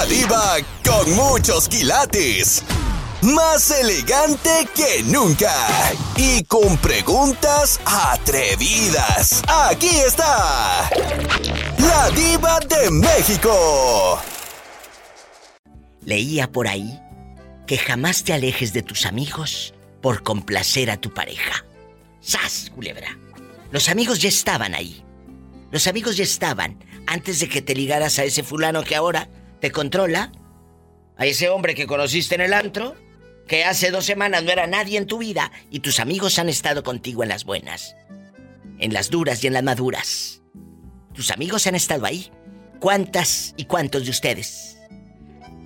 La diva con muchos quilates. Más elegante que nunca. Y con preguntas atrevidas. Aquí está. La diva de México. Leía por ahí que jamás te alejes de tus amigos por complacer a tu pareja. ¡Sas, culebra! Los amigos ya estaban ahí. Los amigos ya estaban antes de que te ligaras a ese fulano que ahora te controla. A ese hombre que conociste en el antro, que hace dos semanas no era nadie en tu vida y tus amigos han estado contigo en las buenas, en las duras y en las maduras. Tus amigos han estado ahí. ¿Cuántas y cuántos de ustedes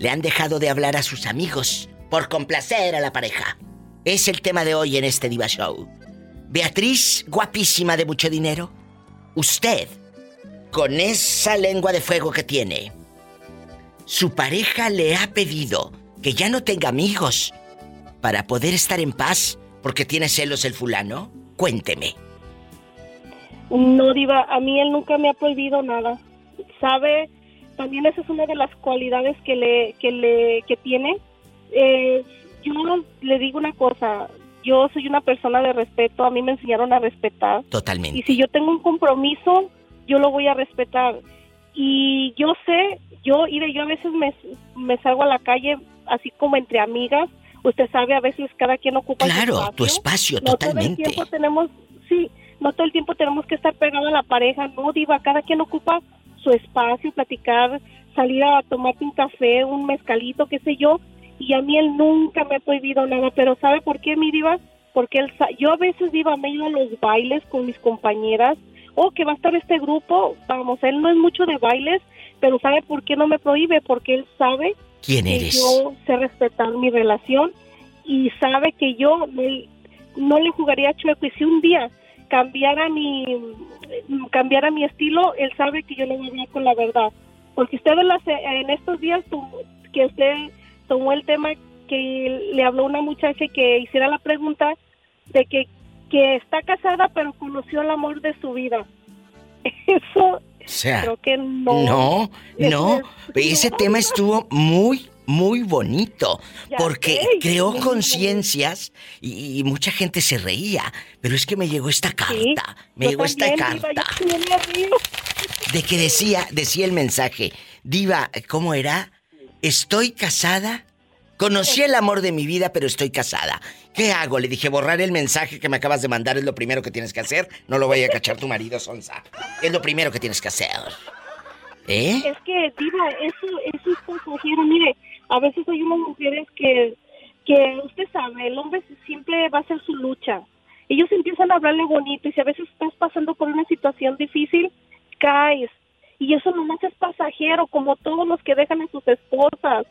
le han dejado de hablar a sus amigos por complacer a la pareja? Es el tema de hoy en este Diva Show. Beatriz, guapísima de mucho dinero. Usted, con esa lengua de fuego que tiene, su pareja le ha pedido que ya no tenga amigos para poder estar en paz porque tiene celos el fulano. Cuénteme. No, Diva, a mí él nunca me ha prohibido nada. ¿Sabe? También esa es una de las cualidades que le, que le, que tiene. Eh, yo le digo una cosa, yo soy una persona de respeto, a mí me enseñaron a respetar. Totalmente. Y si yo tengo un compromiso, yo lo voy a respetar. Y yo sé, yo, y yo a veces me, me salgo a la calle así como entre amigas. Usted sabe, a veces cada quien ocupa claro, su espacio. tu espacio, no totalmente. Todo el tiempo tenemos, sí, no todo el tiempo tenemos que estar pegado a la pareja, no, diva, cada quien ocupa su espacio, platicar, salir a tomarte un café, un mezcalito, qué sé yo, y a mí él nunca me ha prohibido nada, pero ¿sabe por qué, mi diva? Porque él, yo a veces diva me he ido a los bailes con mis compañeras, o oh, que va a estar este grupo, vamos, él no es mucho de bailes, pero ¿sabe por qué no me prohíbe? Porque él sabe ¿Quién que eres? yo sé respetar mi relación y sabe que yo no le jugaría chueco y si un día cambiara mi cambiara mi estilo, él sabe que yo le voy a con la verdad. Porque usted en, las, en estos días que usted tomó el tema que le habló una muchacha que hiciera la pregunta de que, que está casada pero conoció el amor de su vida. Eso creo que no. No, no, ese tema estuvo muy muy bonito porque creó conciencias y, mucha gente se reía, pero es que me llegó esta carta, me llegó esta carta de que decía, decía el mensaje, Diva, ¿cómo era? Estoy casada, conocí el amor de mi vida, pero estoy casada. ¿Qué hago? Le dije, borrar el mensaje que me acabas de mandar es lo primero que tienes que hacer. No lo vaya a cachar tu marido, Sonsa. Es lo primero que tienes que hacer. ¿Eh? Es que, Diva, eso, eso es pasajero. Mire, a veces hay unas mujeres que, que usted sabe, el hombre siempre va a hacer su lucha. Ellos empiezan a hablarle bonito y si a veces estás pasando por una situación difícil, caes. Y eso nomás es pasajero, como todos los que dejan a sus esposas.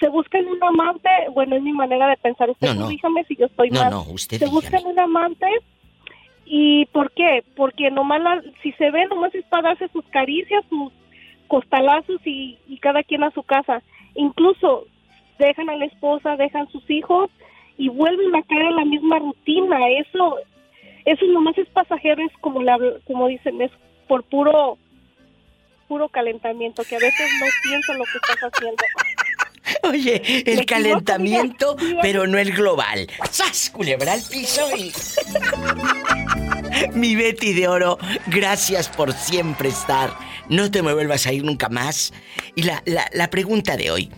Se buscan un amante, bueno, es mi manera de pensar. Usted no, dígame si yo estoy no, mal. No, usted se buscan un amante ¿Y por qué? Porque nomás si se ve, nomás es para darse sus caricias, sus costalazos y, y, cada quien a su casa. Incluso dejan a la esposa, dejan sus hijos y vuelven a caer en la misma rutina. Eso, eso nomás es pasajero, es como, la, como dicen, es por puro, puro calentamiento, que a veces no piensan lo que estás haciendo. Oye, el calentamiento, pero no el global. ¡Sas! Culebra al piso y. Mi Betty de Oro, gracias por siempre estar. No te me vuelvas a ir nunca más. Y la, la, la pregunta de hoy: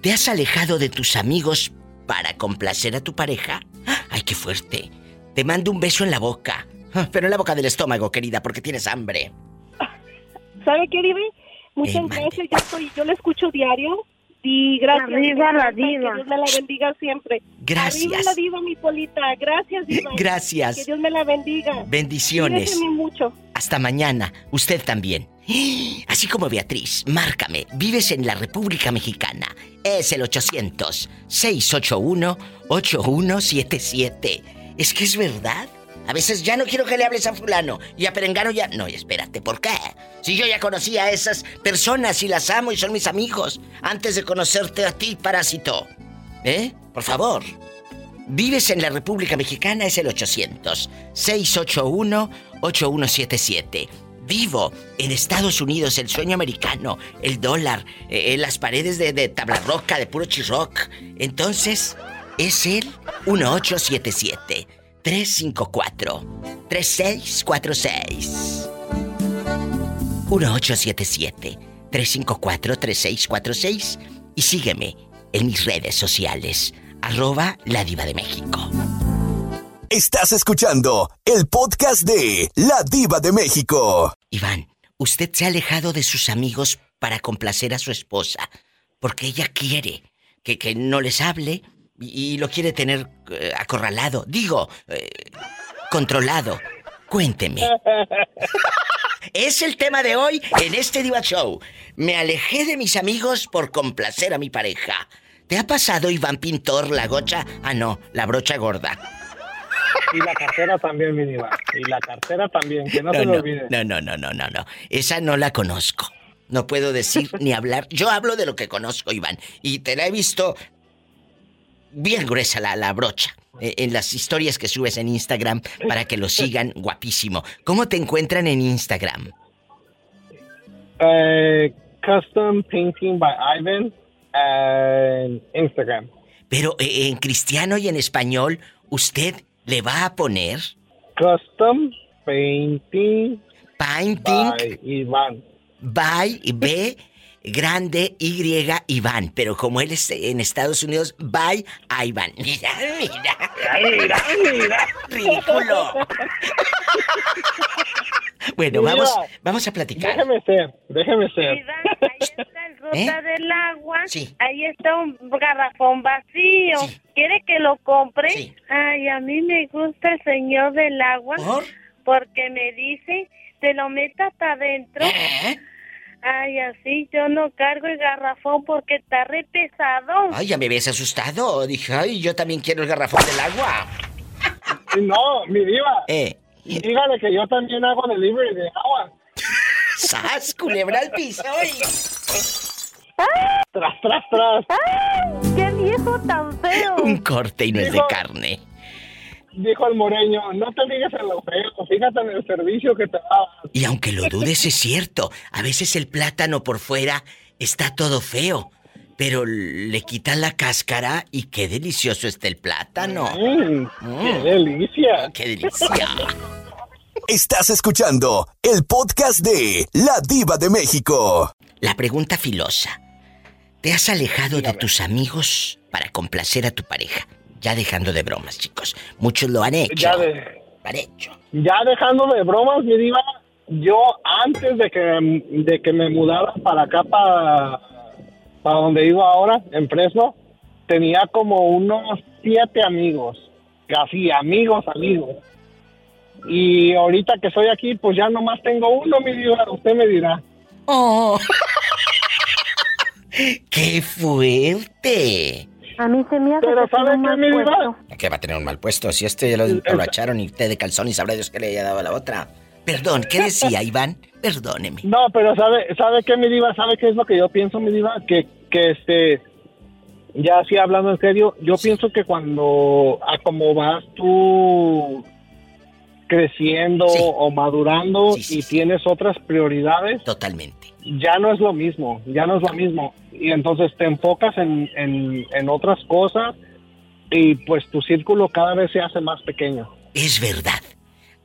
¿te has alejado de tus amigos para complacer a tu pareja? ¡Ay, qué fuerte! Te mando un beso en la boca. Pero en la boca del estómago, querida, porque tienes hambre. ¿Sabe qué, Divi? Muchas Eh, gracias. Yo, estoy, yo le escucho diario. Y gracias. Arriba la Que diva. Dios me la bendiga siempre. Gracias. Arriba la diva, mi polita. Gracias, diva. Gracias. Que Dios me la bendiga. Bendiciones. Mucho. Hasta mañana. Usted también. Así como Beatriz, márcame. Vives en la República Mexicana. Es el 800-681-8177. Es que es verdad. A veces ya no quiero que le hables a fulano y a Perengano ya... No, espérate, ¿por qué? Si yo ya conocía a esas personas y las amo y son mis amigos antes de conocerte a ti, parásito. ¿Eh? Por favor. Vives en la República Mexicana es el 800-681-8177. vivo en Estados Unidos, el sueño americano, el dólar, eh, las paredes de, de tabla roca, de puro chisrock. Entonces, es el 1877 354 3646. 1877 354 3646 y sígueme en mis redes sociales, arroba la diva de México. Estás escuchando el podcast de La Diva de México. Iván, usted se ha alejado de sus amigos para complacer a su esposa, porque ella quiere que, que no les hable y, lo quiere tener eh, acorralado, digo, eh, controlado. Cuénteme. es el tema de hoy en este Diva Show. Me alejé de mis amigos por complacer a mi pareja. ¿Te ha pasado, Iván Pintor, la gocha? Ah, no, la brocha gorda. Y la cartera también, mi diva. Y la cartera también, que no, se olvide. No, no, no, no, no, no. Esa no la conozco. No puedo decir ni hablar. Yo hablo de lo que conozco, Iván. Y te la he visto bien gruesa la, la brocha. Eh, en las historias que subes en Instagram para que lo sigan, guapísimo. ¿Cómo te encuentran en Instagram? Eh, custom Painting by Ivan en Instagram. Pero eh, en cristiano y en español, ¿usted le va a poner? Custom Painting. Painting. By Iván. By B grande Y Iván, pero como él es en Estados Unidos, by Iván. Mira, mira. Mira, mira. Ridículo. bueno, vamos, vamos a platicar. Déjeme ser, déjeme ser. Iván, ahí está el ruta ¿Eh? del agua. Sí. Ahí está un garrafón vacío. Sí. ¿Quiere que lo compre? Sí. Ay, a mí me gusta el señor del agua ¿Por? porque me dice, te lo metas adentro. ¿Eh? Ay, así yo no cargo el garrafón porque está re pesado. Ay, ya me ves asustado. Dije, ay, yo también quiero el garrafón del agua. No, mi diva. Eh. Dígale que yo también hago delivery de agua. ¡Sas! Culebra al piso. ay. Tras, tras, tras. ¡Ay, qué viejo tan feo! Un corte y no es de carne. Dijo el moreño, no te digas en lo feo, fíjate en el servicio que te da. Y aunque lo dudes, es cierto. A veces el plátano por fuera está todo feo. Pero le quitan la cáscara y qué delicioso está el plátano. Mm, ¡Qué Mm. delicia! ¡Qué delicia! Estás escuchando el podcast de La Diva de México. La pregunta filosa. ¿Te has alejado de tus amigos para complacer a tu pareja? Ya dejando de bromas, chicos. Muchos lo han hecho. Ya, de, han hecho. ya dejando de bromas, mi diva, yo antes de que, de que me mudara para acá, para, para donde vivo ahora, en Fresno, tenía como unos siete amigos. Así, amigos, amigos. Y ahorita que estoy aquí, pues ya nomás tengo uno, mi diva, usted me dirá. ¡Oh! ¡Qué fuerte! A mí se me hace Pero que tiene ¿sabe un qué, mal mi diva? puesto. ¿Qué va a tener un mal puesto? Si este ya lo, lo echaron y usted de calzón y sabrá Dios que le haya dado a la otra. Perdón, ¿qué decía Iván? Perdóneme. No, pero ¿sabe, sabe qué, mi diva? ¿Sabe qué es lo que yo pienso, mi diva? Que, que este, ya así hablando en serio, yo pienso que cuando, a como vas tú creciendo Sí. o madurando Sí, sí, y tienes otras prioridades, Totalmente. ya no es lo mismo, ya no es lo mismo. Y entonces te enfocas en, en, en otras cosas y pues tu círculo cada vez se hace más pequeño. Es verdad.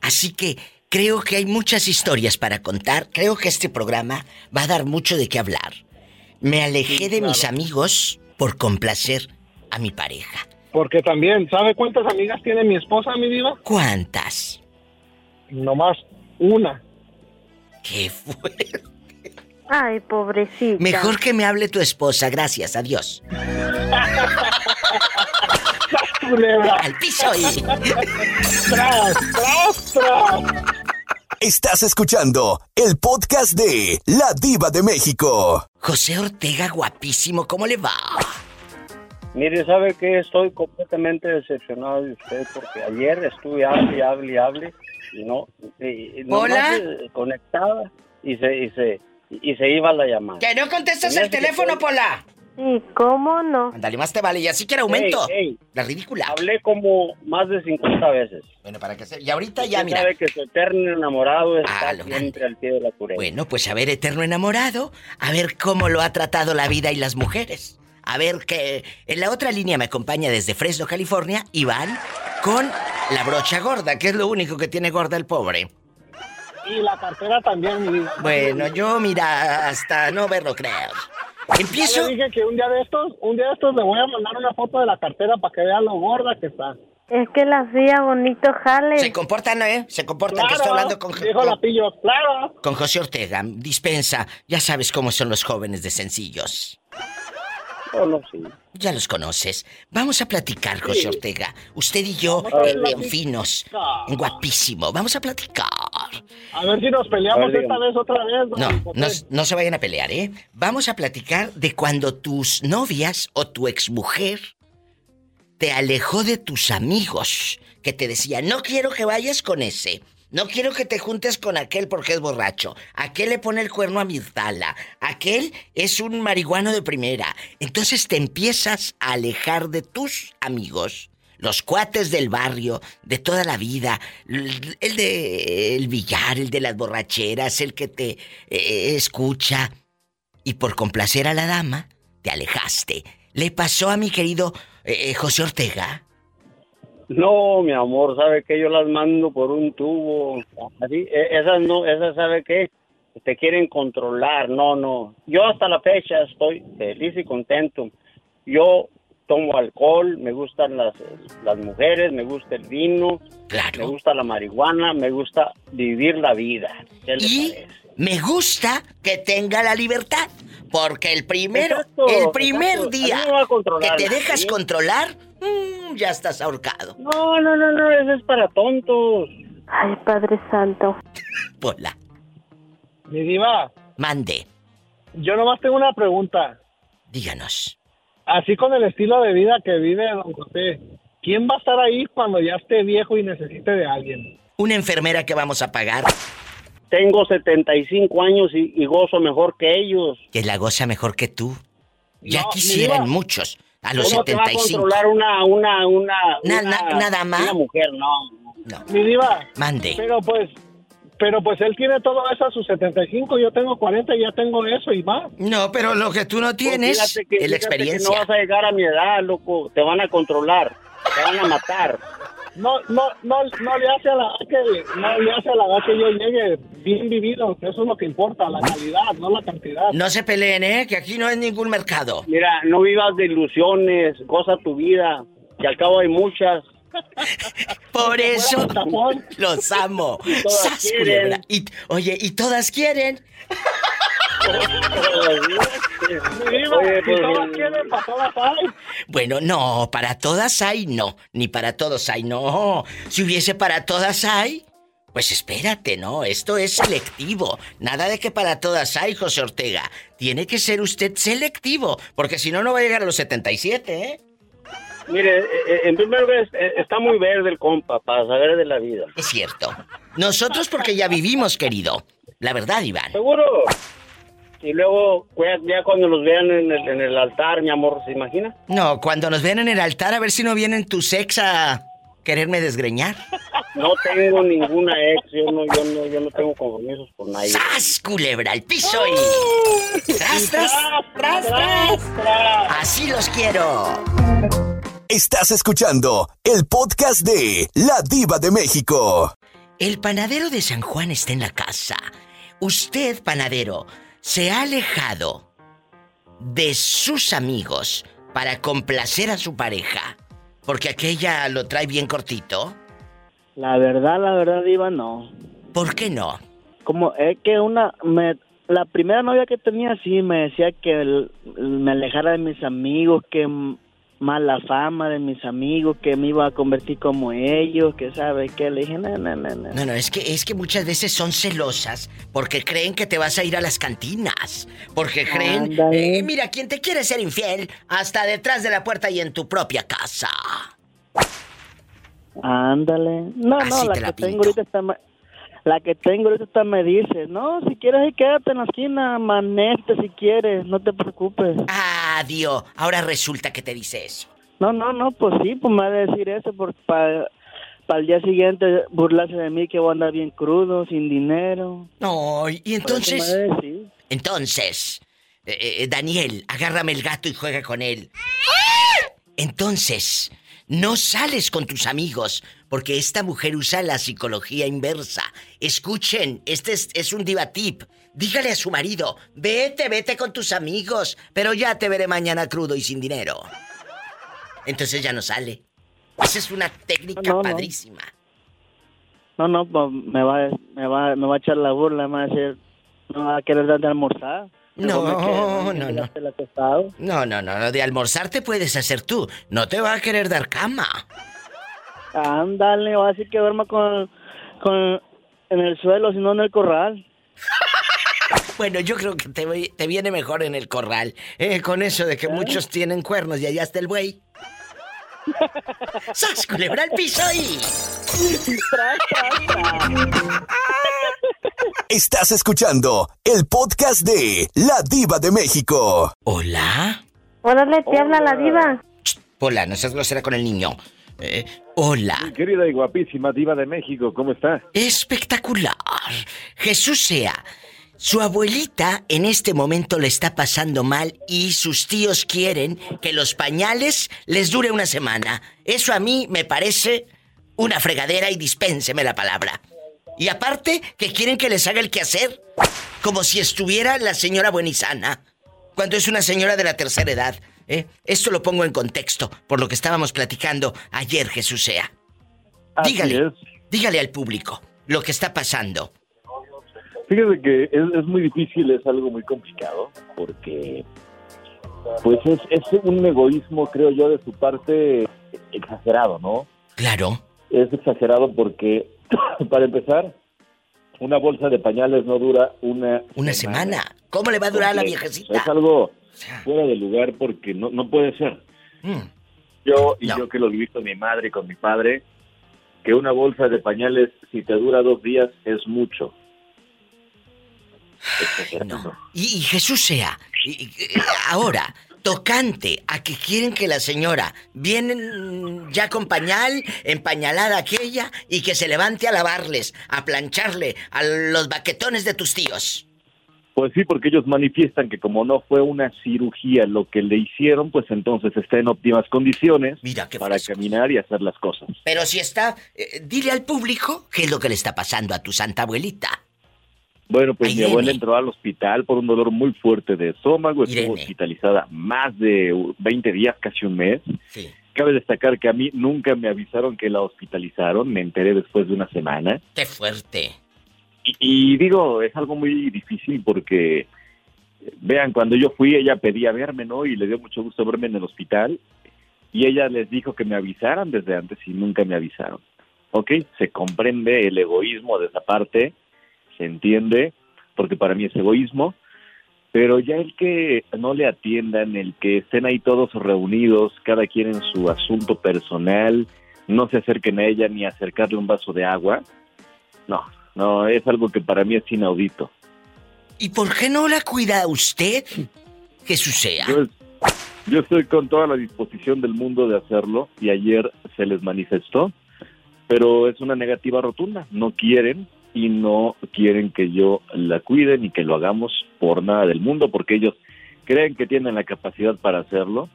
Así que creo que hay muchas historias para contar. Creo que este programa va a dar mucho de qué hablar. Me alejé de mis claro. amigos por complacer a mi pareja. Porque también, ¿sabe cuántas amigas tiene mi esposa, mi diva? ¿Cuántas? Nomás una. ¿Qué fue? Ay, pobrecita. Mejor que me hable tu esposa, gracias, adiós. Al piso y... ¡Tras, tras, tras! Estás escuchando el podcast de La Diva de México. José Ortega, guapísimo, ¿cómo le va? Mire, ¿sabe que Estoy completamente decepcionado de usted porque ayer estuve hable y hable y hable no... Y, y ¿Hola? conectaba y se, y, se, y se iba la llamada. Que no contestas el que teléfono, soy- Pola. Sí, ¿cómo no? Ándale, más te vale. Y así quiere aumento. Ey, ey. La ridícula. Hablé como más de 50 veces. Bueno, para que se... Y ahorita ya, mira. sabe que su eterno enamorado está Ah, siempre al pie de la cureta. Bueno, pues a ver, eterno enamorado, a ver cómo lo ha tratado la vida y las mujeres. A ver que en la otra línea me acompaña desde Fresno, California, Iván, con la brocha gorda, que es lo único que tiene gorda el pobre. Y la cartera también, mi. Bueno, yo mira, hasta no verlo creo. Ya Empiezo. le dije que un día de estos, un día de estos le voy a mandar una foto de la cartera para que vea lo gorda que está. Es que la hacía bonito jale. Se comportan, ¿eh? Se comportan, que estoy hablando con, dijo la pillo, claro. con José Ortega. Dispensa, ya sabes cómo son los jóvenes de sencillos. Sí. Ya los conoces. Vamos a platicar, José Ortega. Usted y yo, a eh, finos, guapísimo. Vamos a platicar. A ver si nos peleamos ver, esta vez otra vez. No, no, no se vayan a pelear, ¿eh? Vamos a platicar de cuando tus novias o tu exmujer te alejó de tus amigos, que te decía, no quiero que vayas con ese. No quiero que te juntes con aquel porque es borracho. Aquel le pone el cuerno a Mirtala. Aquel es un marihuano de primera. Entonces te empiezas a alejar de tus amigos. Los cuates del barrio, de toda la vida, el de el billar, el de las borracheras, el que te eh, escucha. Y por complacer a la dama, te alejaste. Le pasó a mi querido eh, eh, José Ortega. No, mi amor, ¿sabe que Yo las mando por un tubo. Así, e- esas no, esas, ¿sabe qué? Te quieren controlar. No, no. Yo hasta la fecha estoy feliz y contento. Yo tomo alcohol, me gustan las, las mujeres, me gusta el vino, me Claro. gusta la marihuana, me gusta vivir la vida. ¿Qué le Y parece? me gusta que tenga la libertad. Porque el primero, Exacto, el primer exacto. día me que te dejas controlar, mm, ya estás ahorcado. No, no, no, no, eso es para tontos. Ay, Padre Santo. Pola, Mi diva, mande, yo nomás tengo una pregunta. díganos. Así con el estilo de vida que vive don José, ¿quién va a estar ahí cuando ya esté viejo y necesite de alguien? Una enfermera que vamos a pagar, Tengo 75 años y, y gozo mejor que ellos. que la goza mejor que tú. Ya No, quisieran muchos a los ¿Cómo te va a 75. controlar una, una, una, Na- una, na- nada más. una mujer? No. No, Mi diva, mande. pero pues, pero pues él tiene todo eso a sus 75, yo tengo 40 y ya tengo eso y más. No, pero lo que tú no tienes Pues Fíjate que- es la fíjate que experiencia. no vas a llegar a mi edad, loco. Te van a controlar. Te van a matar. No, no, no, no le hace a la edad que, no le hace a la edad que yo llegue bien vivido, eso es lo que importa, la calidad, no la cantidad. No se peleen, ¿eh? Que aquí no es ningún mercado. Mira, no vivas de ilusiones. Goza tu vida. Que al cabo hay muchas. Por eso los amo. todas ¡Sas, quieren. Y, oye, y todas quieren. Pues, todas quieren, para todas hay. Bueno, no, para todas hay, no. Ni para todos hay, no. Si hubiese para todas hay, pues espérate, no. Esto es selectivo. Nada de que para todas hay, José Ortega. Tiene que ser usted selectivo, porque si no, no va a llegar a los 77, ¿eh? Mire, eh, eh, en primer lugar, eh, está muy verde el compa para saber de la vida. Es cierto. Nosotros porque ya vivimos, querido. La verdad, Iván. ¿Seguro? Y luego, ya cuando los vean en el, en el altar, mi amor, ¿se imagina? No, cuando nos vean en el altar, a ver si no vienen tus ex a quererme desgreñar. No tengo ninguna ex, yo no, yo no, yo no tengo compromisos con nadie. ¡Sas, culebra, al piso y... ¡Tras, tras, tras, tras! ¡Así los quiero! Estás escuchando el podcast de La Diva de México. El panadero de San Juan está en la casa. Usted, panadero, se ha alejado de sus amigos para complacer a su pareja. Porque aquella lo trae bien cortito. La verdad, la verdad, Diva, no. ¿Por qué no? Como es que una. Me, la primera novia que tenía, sí, me decía que el- me alejara de mis amigos, que mala fama de mis amigos, que me iba a convertir como ellos, que sabe que le dije, no, no, no, no. No, no, es que, es que muchas veces son celosas porque creen que te vas a ir a las cantinas. Porque creen, eh, mira, quien te quiere ser infiel, hasta detrás de la puerta y en tu propia casa. Ándale. No, Así no, la te la que tengo pinto. ahorita está más. La que tengo ahorita me dice, no, si quieres ahí quédate en la esquina, manete si quieres, no te preocupes. Ah, Dios, ahora resulta que te dice eso. No, no, no, pues sí, pues me va a decir eso para el día siguiente burlarse de mí que voy a andar bien crudo, sin dinero. No, y entonces... Entonces, eh, eh, Daniel, agárrame el gato y juega con él. Entonces, no sales con tus amigos, porque esta mujer usa la psicología inversa. Escuchen, este es, un diva tip. Dígale a su marido, vete, vete con tus amigos, pero ya te veré mañana crudo y sin dinero. Entonces ya no sale. Esa es una técnica padrísima. No, no, pues me va, me, va, me va a echar la burla, me va a decir, no va a querer dar de almorzar. No, no, no. No, no, no, de almorzar te puedes hacer tú. No te va a querer dar cama. Ándale, va a decir que duerma con, con en el suelo, sino en el corral. Bueno, yo creo que te, te viene mejor en el corral. Eh, con eso de que ¿Eh? muchos tienen cuernos y allá está el buey. ¡Sas, culebra el piso y... Estás escuchando el podcast de La Diva de México. ¿Hola? Hola, te habla la diva. hola, no seas grosera con el niño. Eh, hola. Mi querida y guapísima diva de México, ¿cómo está? Espectacular. Jesús sea. Su abuelita en este momento le está pasando mal y sus tíos quieren que los pañales les dure una semana. Eso a mí me parece una fregadera y dispénseme la palabra. Y aparte, que quieren que les haga el quehacer, como si estuviera la señora buenizana, cuando es una señora de la tercera edad. ¿Eh? Esto lo pongo en contexto, por lo que estábamos platicando ayer, Jesús sea. dígale, dígale al público lo que está pasando. Fíjese que es, muy difícil, es algo muy complicado, porque pues es, es un egoísmo, creo yo, de su parte exagerado, ¿no? Claro. Es exagerado porque Para empezar, una bolsa de pañales no dura una... Una semana. ¿Cómo le va a durar a la viejecita? Es algo fuera de lugar porque no, no puede ser. Mm. Yo, y yo que lo viví con mi madre y con mi padre, que una bolsa de pañales, si te dura dos días, es mucho. Y, Jesús sea, ahora, tocante a que quieren que la señora vienen ya con pañal, empañalada aquella, y que se levante a lavarles, a plancharle a los baquetones de tus tíos. Pues sí, porque ellos manifiestan que como no fue una cirugía lo que le hicieron, pues entonces está en óptimas condiciones para caminar y hacer las cosas. Pero si está, eh, dile al público qué es lo que le está pasando a tu santa abuelita. Bueno, pues mi abuela entró al hospital por un dolor muy fuerte de estómago, estuvo hospitalizada más de 20 días, casi un mes. Cabe destacar que a mí nunca me avisaron que la hospitalizaron, me enteré después de una semana. ¡Qué fuerte! Y, digo, es algo muy difícil porque, vean, cuando yo fui, ella pedía verme, ¿no? Y le dio mucho gusto verme en el hospital. Y ella les dijo que me avisaran desde antes y nunca me avisaron. ¿Ok? Se comprende el egoísmo de esa parte se entiende, porque para mí es egoísmo, pero ya el que no le atiendan, el que estén ahí todos reunidos, cada quien en su asunto personal, no se acerquen a ella ni acercarle un vaso de agua, no, no, es algo que para mí es inaudito. ¿Y por qué no la cuida usted? Jesús sea. Yo, yo estoy con toda la disposición del mundo de hacerlo y ayer se les manifestó, pero es una negativa rotunda, no quieren, y no quieren que yo la cuide ni que lo hagamos por nada del mundo porque ellos creen que tienen la capacidad para hacerlo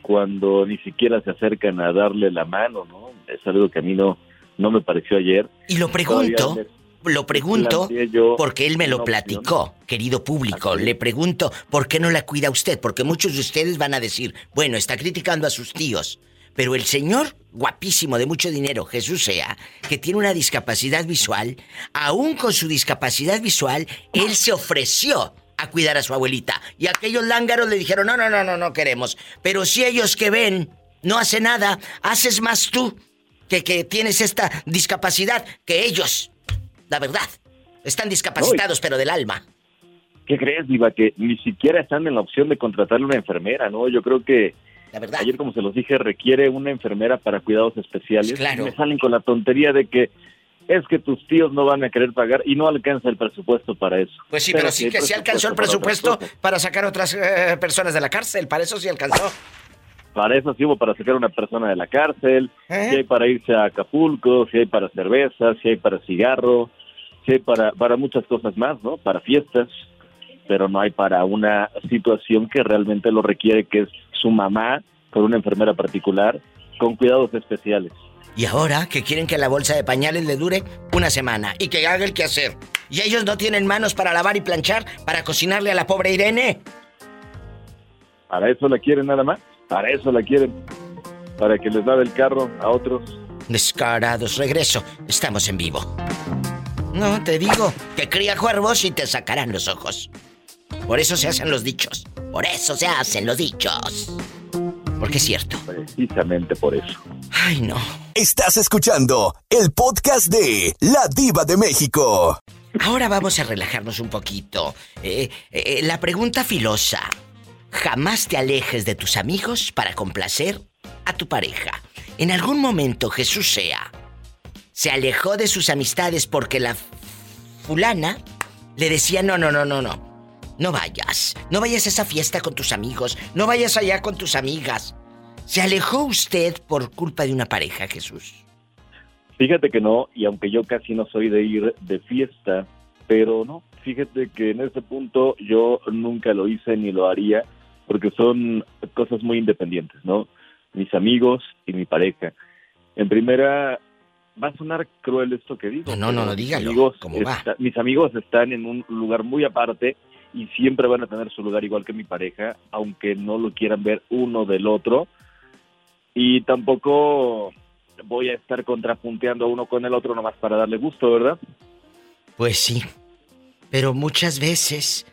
cuando ni siquiera se acercan a darle la mano, ¿no? Es algo que a mí no, no me pareció ayer. Y lo pregunto, lo pregunto porque él me lo platicó, querido público. Le pregunto, ¿por qué no la cuida usted? Porque muchos de ustedes van a decir, bueno, está criticando a sus tíos. Pero el señor guapísimo de mucho dinero, Jesús sea, que tiene una discapacidad visual, aún con su discapacidad visual, él se ofreció a cuidar a su abuelita. Y aquellos lángaros le dijeron, no, no, no, no, no queremos. Pero si ellos que ven no hacen nada, haces más tú que, que tienes esta discapacidad que ellos. La verdad, están discapacitados, pero del alma. ¿Qué crees, Diva? Que ni siquiera están en la opción de contratarle una enfermera, ¿no? Yo creo que Ayer, como se los dije, requiere una enfermera para cuidados especiales. Claro. me salen con la tontería de que es que tus tíos no van a querer pagar y no alcanza el presupuesto para eso. Pues sí, pero, sí que sí alcanzó el presupuesto para, sacar otras eh, personas de la cárcel, para eso sí alcanzó. Para eso sí hubo para sacar a una persona de la cárcel, ¿Eh? si hay para irse a Acapulco, si hay para cerveza, si hay para cigarro, hay para, para muchas cosas más, ¿no? Para fiestas, pero no hay para una situación que realmente lo requiere, que es su mamá con una enfermera particular, con cuidados especiales. Y ahora que quieren que la bolsa de pañales le dure una semana y que haga el quehacer. ¿Y ellos no tienen manos para lavar y planchar para cocinarle a la pobre Irene? ¿Para eso la quieren nada más? ¿Para eso la quieren? ¿Para que les lave el carro a otros? Descarados, regreso. Estamos en vivo. No, te digo que cría cuervos y te sacarán los ojos. Por eso se hacen los dichos. Por eso se hacen los dichos. Porque es cierto. Precisamente por eso. Ay, no. Estás escuchando el podcast de La Diva de México. Ahora vamos a relajarnos un poquito. Eh, eh, la pregunta filosa. Jamás te alejes de tus amigos para complacer a tu pareja. En algún momento Jesús sea se alejó de sus amistades porque la fulana le decía, no, no, no, no, no. No vayas. No vayas a esa fiesta con tus amigos. No vayas allá con tus amigas. ¿Se alejó usted por culpa de una pareja, Jesús? Fíjate que no, y aunque yo casi no soy de ir de fiesta, pero no, fíjate que en ese punto yo nunca lo hice ni lo haría, porque son cosas muy independientes, ¿no? Mis amigos y mi pareja. En primera, va a sonar cruel esto que digo. No, no, no, dígalo. Mis amigos están en un lugar muy aparte y siempre van a tener su lugar igual que mi pareja, aunque no lo quieran ver uno del otro. Y tampoco voy a estar contrapunteando uno con el otro nomás para darle gusto, ¿verdad? Pues sí, pero muchas veces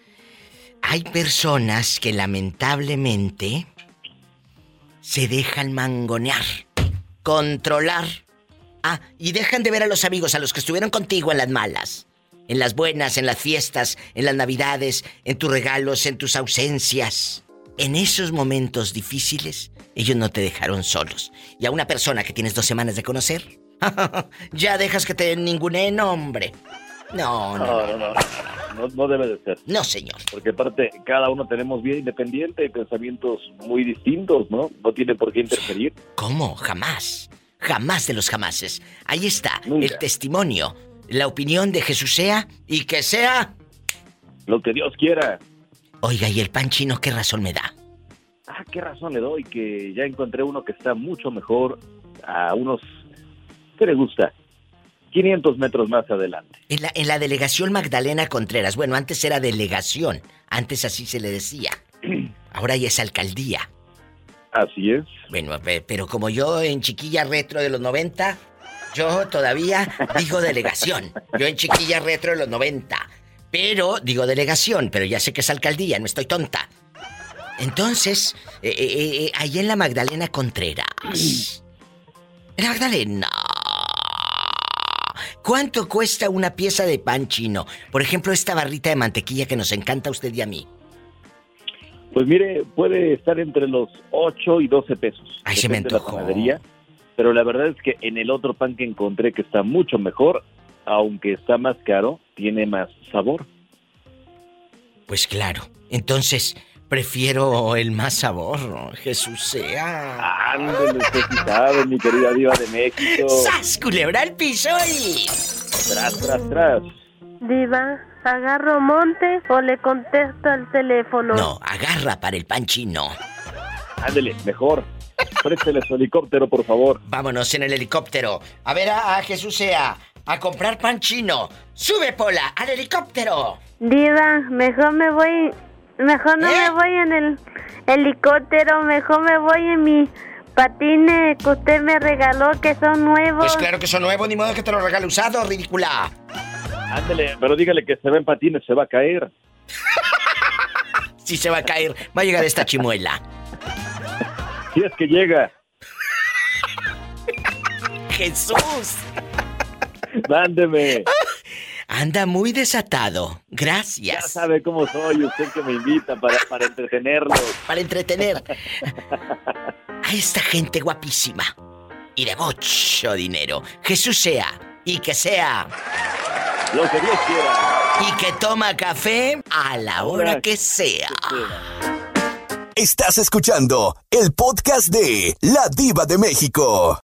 hay personas que lamentablemente se dejan mangonear, controlar. Ah, y dejan de ver a los amigos, a los que estuvieron contigo en las malas. En las buenas, en las fiestas, en las navidades, en tus regalos, en tus ausencias. En esos momentos difíciles, ellos no te dejaron solos. Y a una persona que tienes dos semanas de conocer, ya dejas que te ningune nombre. No no no, no, no, no, debe de ser. No, señor. Porque aparte, cada uno tenemos vida independiente y pensamientos muy distintos, ¿no? No tiene por qué interferir. ¿Cómo? Jamás. Jamás de los jamases. Ahí está, el testimonio la opinión de Jesús sea y que sea lo que Dios quiera. Oiga, ¿y el pan chino qué razón me da? Ah, qué razón le doy, que ya encontré uno que está mucho mejor a unos, ¿qué le gusta? 500 metros más adelante. En la, en la delegación Magdalena Contreras, bueno, antes era delegación, antes así se le decía. Ahora ya es alcaldía. Así es. Bueno, pero como yo en chiquilla retro de los 90, yo todavía digo delegación. Yo en chiquilla retro de los 90. Pero digo delegación, pero ya sé que es alcaldía, no estoy tonta. Entonces, eh, eh, eh, ahí en la Magdalena Contreras. La Magdalena. ¿Cuánto cuesta una pieza de pan chino? Por ejemplo, esta barrita de mantequilla que nos encanta a usted y a mí. Pues mire, puede estar entre los 8 y 12 pesos. Ay, se me antojó pero la verdad es que en el otro pan que encontré que está mucho mejor, aunque está más caro, tiene más sabor. Pues claro, entonces prefiero el más sabor, Jesús sea. Ándale, usted mi querida diva de México. ¡Sas, culebra al piso y... Tras, tras, tras. Diva, ¿agarro monte o le contesto al teléfono? No, agarra para el pan chino. Ándale, mejor. Préstele su helicóptero, por favor. Vámonos en el helicóptero. A ver a, Jesús sea, a comprar pan chino. ¡Sube, Pola, al helicóptero! Diva, mejor me voy... Mejor no me ¿Eh? voy en el helicóptero, mejor me voy en mi patines que usted me regaló, que son nuevos. Pues claro que son nuevos, ni modo que te lo regale usado, ridícula. Ándele, pero dígale que se va en patines, se va a caer. sí se va a caer, va a llegar esta chimuela. Si es que llega. Jesús. Mándeme. Anda muy desatado. Gracias. Ya sabe cómo soy, usted que me invita para, para entretenerlos. Para entretener. A esta gente guapísima. Y de mucho dinero. Jesús sea. y que sea. Lo que Dios quiera. Y que toma café a la hora que sea. Estás escuchando el podcast de La Diva de México.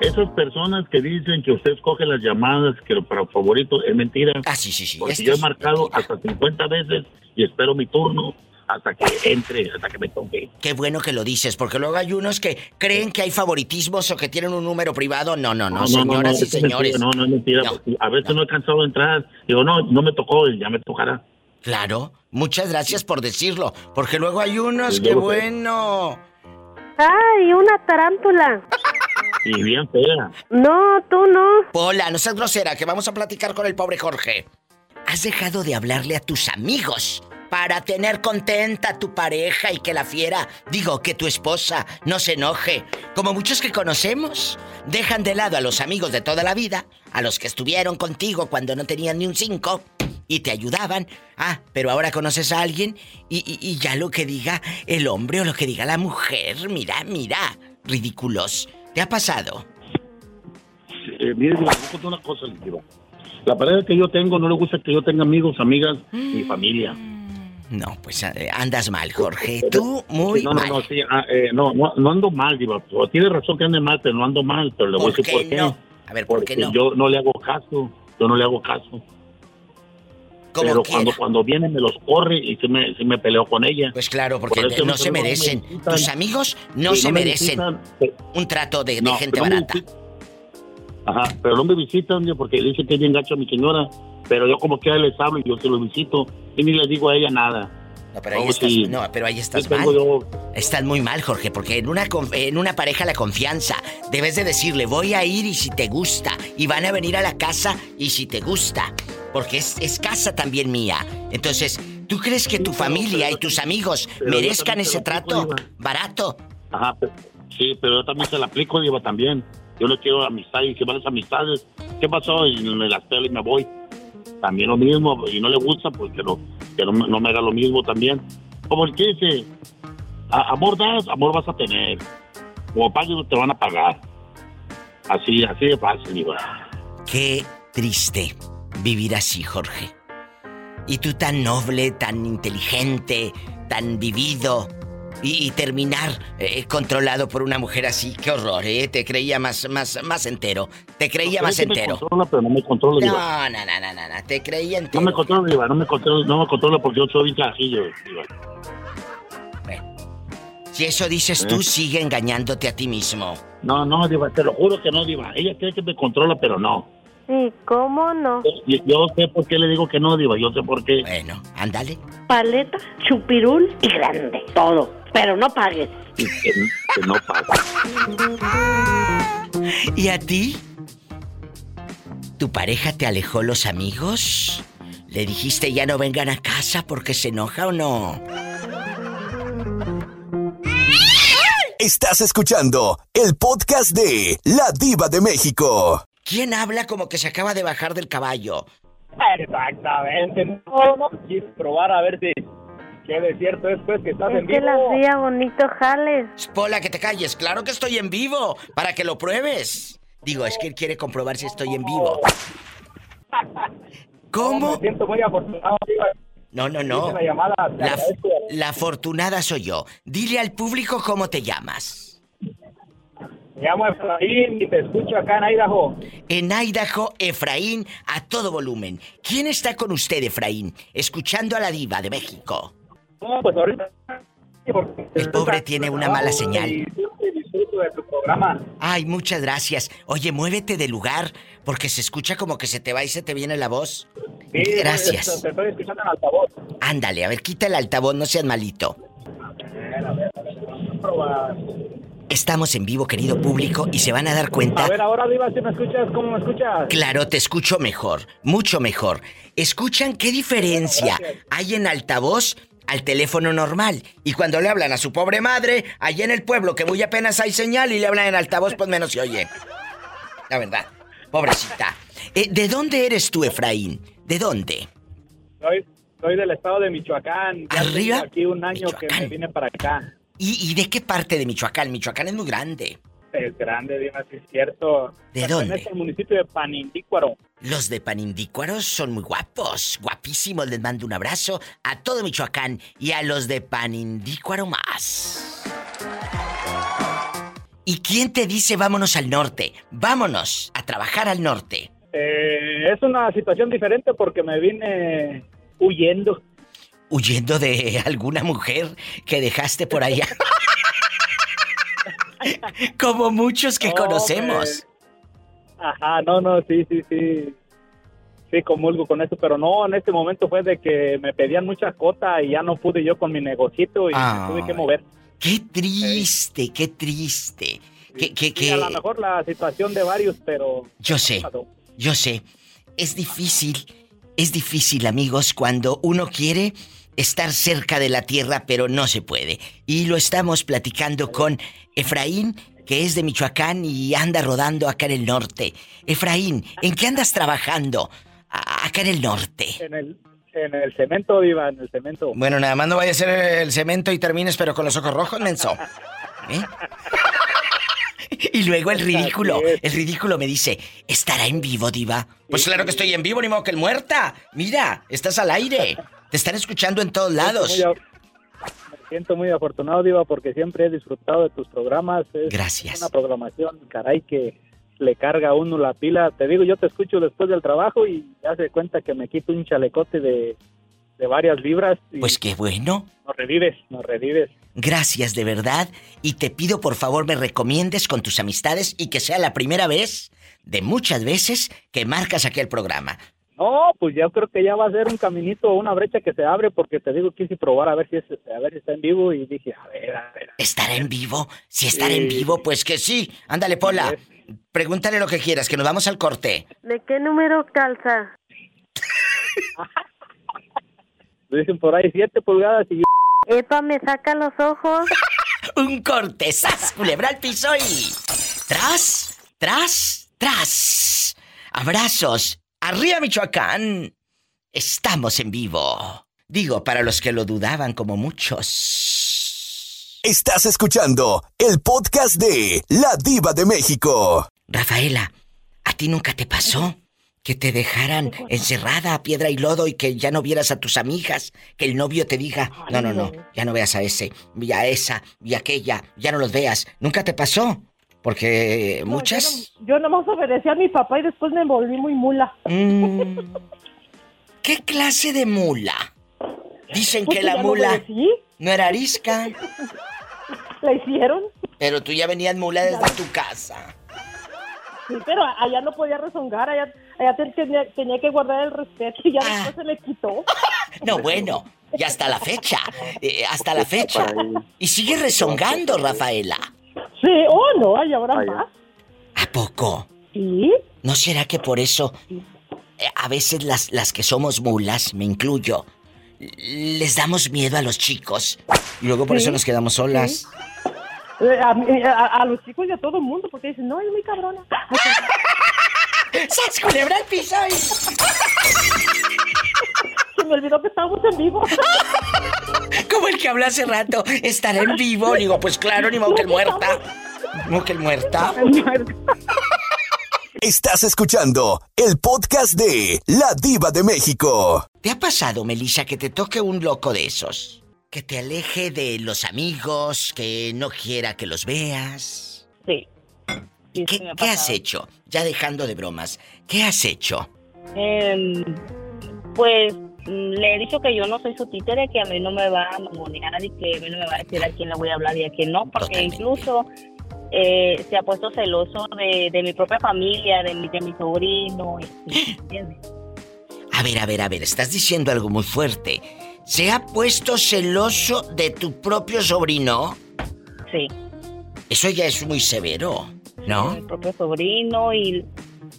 Esas personas que dicen que usted escoge las llamadas que para favorito es mentira. Ah, sí, sí, sí. Porque yo he marcado mentira. hasta 50 veces y espero mi turno hasta que entre, hasta que me toque. Qué bueno que lo dices, porque luego hay unos que creen que hay favoritismos o que tienen un número privado. No, no, no, señoras y señores. No, no es mentira. A veces no. he cansado de entrar. Digo, no, no me tocó y ya me tocará. Claro, muchas gracias por decirlo, porque luego hay unos que luego- bueno. Ay, una tarántula. Y bien fea. No, tú no. Pola, no seas grosera, que vamos a platicar con el pobre Jorge. Has dejado de hablarle a tus amigos para tener contenta a tu pareja y que la fiera, digo, que tu esposa no se enoje. Como muchos que conocemos, dejan de lado a los amigos de toda la vida, a los que estuvieron contigo cuando no tenían ni un cinco y te ayudaban. Ah, pero ahora conoces a alguien y, y- y ya lo que diga el hombre o lo que diga la mujer, mira, mira, ridículos. ¿Te ha pasado? Eh, mire, una cosa. La pareja que yo tengo no le gusta que yo tenga amigos, amigas ni familia. No, pues eh, andas mal, Jorge. Tú muy Sí, no, no, mal. no, sí, ah, eh, no, no, no ando mal, Diva. Pero Tiene razón que ande mal, pero no ando mal. Pero le voy a ¿Por decir por qué qué. no? A ver, ¿por qué Porque no? yo no le hago caso. Yo no le hago caso. Como pero quiera. cuando, cuando viene me los corre y sí me, sí me peleo con ella. Pues claro, porque Por no se me merecen. visitan. Tus amigos no Sí, se me merecen un trato de, de no, gente me barata. Ajá, pero no me visitan porque dice que es bien gacho a mi señora. Pero yo como quiera les hablo y yo se lo visito. Y ni les digo a ella nada. No, pero ahí estás, no, pero ahí estás mal. yo- Estás muy mal, Jorge, porque en una, en una pareja la confianza debes de decirle, voy a ir y si te gusta, y van a venir a la casa y si te gusta, porque es, es casa también mía. Entonces, ¿tú crees que tu familia y tus amigos pero merezcan ese aplico, trato barato? Ajá, pe- sí, pero yo también se la aplico, Diva, también. Yo no quiero amistad y que van las amistades. ¿Qué pasó? Y me las pelo y me voy. También lo mismo, y no le gusta, pues que, no, que no, me- haga lo mismo también. Como el dice, amor das, amor vas a tener. Como pagues, te van a pagar. Así, así de fácil, Diva. Qué triste vivir así, Jorge. Y tú tan noble, tan inteligente, tan vivido. Y, y terminar eh, controlado por una mujer así, qué horror, ¿eh? Te creía más, más, más entero. Te creía más Sí me entero. controla, pero no me controla, Diva. No, no, no, no, no, no, te creía No entero. me controla, Diva, no me controla, no me controla porque yo soy bien carajillo, Diva. Si eso dices ¿Eh? tú, sigue engañándote a ti mismo. No, no, Diva, te lo juro que no, Diva. Ella cree que me controla, pero no. ¿Y cómo no? Yo, yo sé por qué le digo que no, Diva, yo sé por qué. Bueno, ándale. Paleta, chupirul y grande. Todo. Pero no pagues. Que, que no pasa. ¿Y a ti? ¿Tu pareja te alejó los amigos? ¿Le dijiste ya no vengan a casa porque se enoja o no? Estás escuchando el podcast de La Diva de México. ¿Quién habla como que se acaba de bajar del caballo? Exactamente. No, no, quiero probar a ver si qué de cierto es pues que estás Es en que vivo. la hacía bonito jales. Pola, que te calles. Claro que estoy en vivo, para que lo pruebes. Digo, es que él quiere comprobar si estoy en vivo. ¿Cómo? Me siento muy afortunado. No, no, no. Llamada, la afortunada soy yo. Dile al público cómo te llamas. Me llamo Efraín y te escucho acá en Idaho. En Idaho, Efraín, a todo volumen. ¿Quién está con usted, Efraín? Escuchando a la diva de México. No, pues ahorita. El pobre tiene una mala señal. Ay, muchas gracias. Oye, muévete de lugar, porque se escucha como que se te va y se te viene la voz. Sí, Gracias. Te estoy escuchando en altavoz. Ándale, a ver, quita el altavoz, no seas malito. Estamos en vivo, querido público, y se van a dar A cuenta. ver, ahora Diva, si me escuchas, ¿cómo me escuchas? Claro, te escucho mejor, mucho mejor. ¿Escuchan qué diferencia hay en altavoz al teléfono normal? Y cuando le hablan a su pobre madre, allá en el pueblo, que muy apenas hay señal y le hablan en altavoz, pues menos se oye. La verdad, pobrecita. Eh, ¿De dónde eres tú, Efraín? ¿De dónde? Soy, soy del estado de Michoacán. Ya ¿Arriba? tengo aquí un año que me vine para acá. ¿Y, y de qué parte de Michoacán? Michoacán es muy grande. Es grande, Diva, sí es cierto. ¿De dónde? al municipio de Panindícuaro. Los de Panindícuaro son muy guapos, guapísimos. Les mando un abrazo a todo Michoacán y a los de Panindícuaro más. ¿Y quién te dice vámonos al norte? Vámonos a trabajar al norte. Eh, es una situación diferente porque me vine huyendo. Huyendo de alguna mujer que dejaste por allá. Como muchos que No, conocemos. Ajá, no, no, sí, sí, sí. Sí, comulgo con eso, pero no, en este momento fue de que me pedían mucha cota y ya no pude yo con mi negocito y me tuve que mover. Qué triste, qué triste. Que, que, que... a lo mejor la situación de varios, pero... Yo sé, yo sé. Es difícil, es difícil, amigos, cuando uno quiere estar cerca de la tierra, pero no se puede. Y lo estamos platicando con Efraín, que es de Michoacán y anda rodando acá en el norte. Efraín, ¿en qué andas trabajando acá en el norte? En el, en el cemento, Diva, en el cemento. Bueno, nada más no vaya a ser el cemento y termines pero con los ojos rojos, menso. ¿Eh? Y luego el ridículo, el ridículo me dice, ¿estará en vivo, diva? Pues claro que estoy en vivo, ni modo que el muerta. Mira, estás al aire. Te están escuchando en todos lados. Me siento muy afortunado, Diva, porque siempre he disfrutado de tus programas. Es Gracias. una programación, caray, que le carga a uno la pila. Te digo, yo te escucho después del trabajo y ya se cuenta que me quito un chalecote de, de varias libras y Pues qué bueno. nos revives, nos revives. Gracias de verdad. Y te pido por favor me recomiendes con tus amistades y que sea la primera vez de muchas veces que marcas aquí el programa. No, pues yo creo que ya va a ser un caminito, una brecha que se abre, porque te digo, quise probar a ver si es, a ver si está en vivo y dije, a ver, a ver. ¿Estará en vivo? Si estará en vivo, pues que sí. Ándale, Pola. Pregúntale lo que quieras, que nos vamos al corte. ¿De qué número calza? Dicen por ahí siete pulgadas y yo... Epa, me saca los ojos. Un corte, sas, culebra al piso y... Tras, tras, tras. Abrazos. Arriba, Michoacán. Estamos en vivo. Digo, para los que lo dudaban como muchos. Estás escuchando el podcast de La Diva de México. Rafaela, ¿a ti nunca te pasó que te dejaran encerrada a piedra y lodo y que ya no vieras a tus amigas? Que el novio te diga, no, no, no, ya no veas a ese, y a esa, y a aquella, ya no los veas. ¿Nunca te pasó? Porque muchas... Yo nomás obedecí a mi papá y después me volví muy mula. Mm. ¿Qué clase de mula? Dicen Pues que la no mula no era arisca, ¿La hicieron? pero tú ya venías mula desde tu casa. Sí, pero allá no podía rezongar, allá, allá te- tenía, tenía que guardar el respeto y ya Ah. después se me quitó. No, bueno, y hasta la fecha, eh, hasta la fecha. Y sigue rezongando, Rafaela. Sí, oh no, hay ahora más. ¿A poco? Sí. ¿No será que por eso eh, a veces las, las que somos mulas, me incluyo, les damos miedo a los chicos y luego por Sí, eso nos quedamos solas? Eh, A, mí- a- a los chicos y a todo el mundo, porque dicen, no, es muy cabrona. ¡Sas, culebra al piso! Se me olvidó que estábamos en vivo. Como el que habló hace rato, estará en vivo. Digo, pues claro, ni modo que el muerta. Ni modo que el muerta. Estás escuchando el podcast de La Diva de México. ¿Te ha pasado, Melissa, que te toque un loco de esos? Que te aleje de los amigos, que no quiera que los veas. Sí. ¿Y qué, me ha qué has hecho? Ya dejando de bromas, ¿qué has hecho? Em, pues le he dicho que yo no soy su títere, que a mí no me va a mamonear y que a mí no me va a decir a quién le voy a hablar y a quién no, porque incluso eh, se ha puesto celoso de, de mi propia familia, de mi, de mi sobrino. A ver, a ver, a ver, estás diciendo algo muy fuerte. ¿Se ha puesto celoso de tu propio sobrino? Sí. Eso ya es muy severo, ¿no? mi propio sobrino y,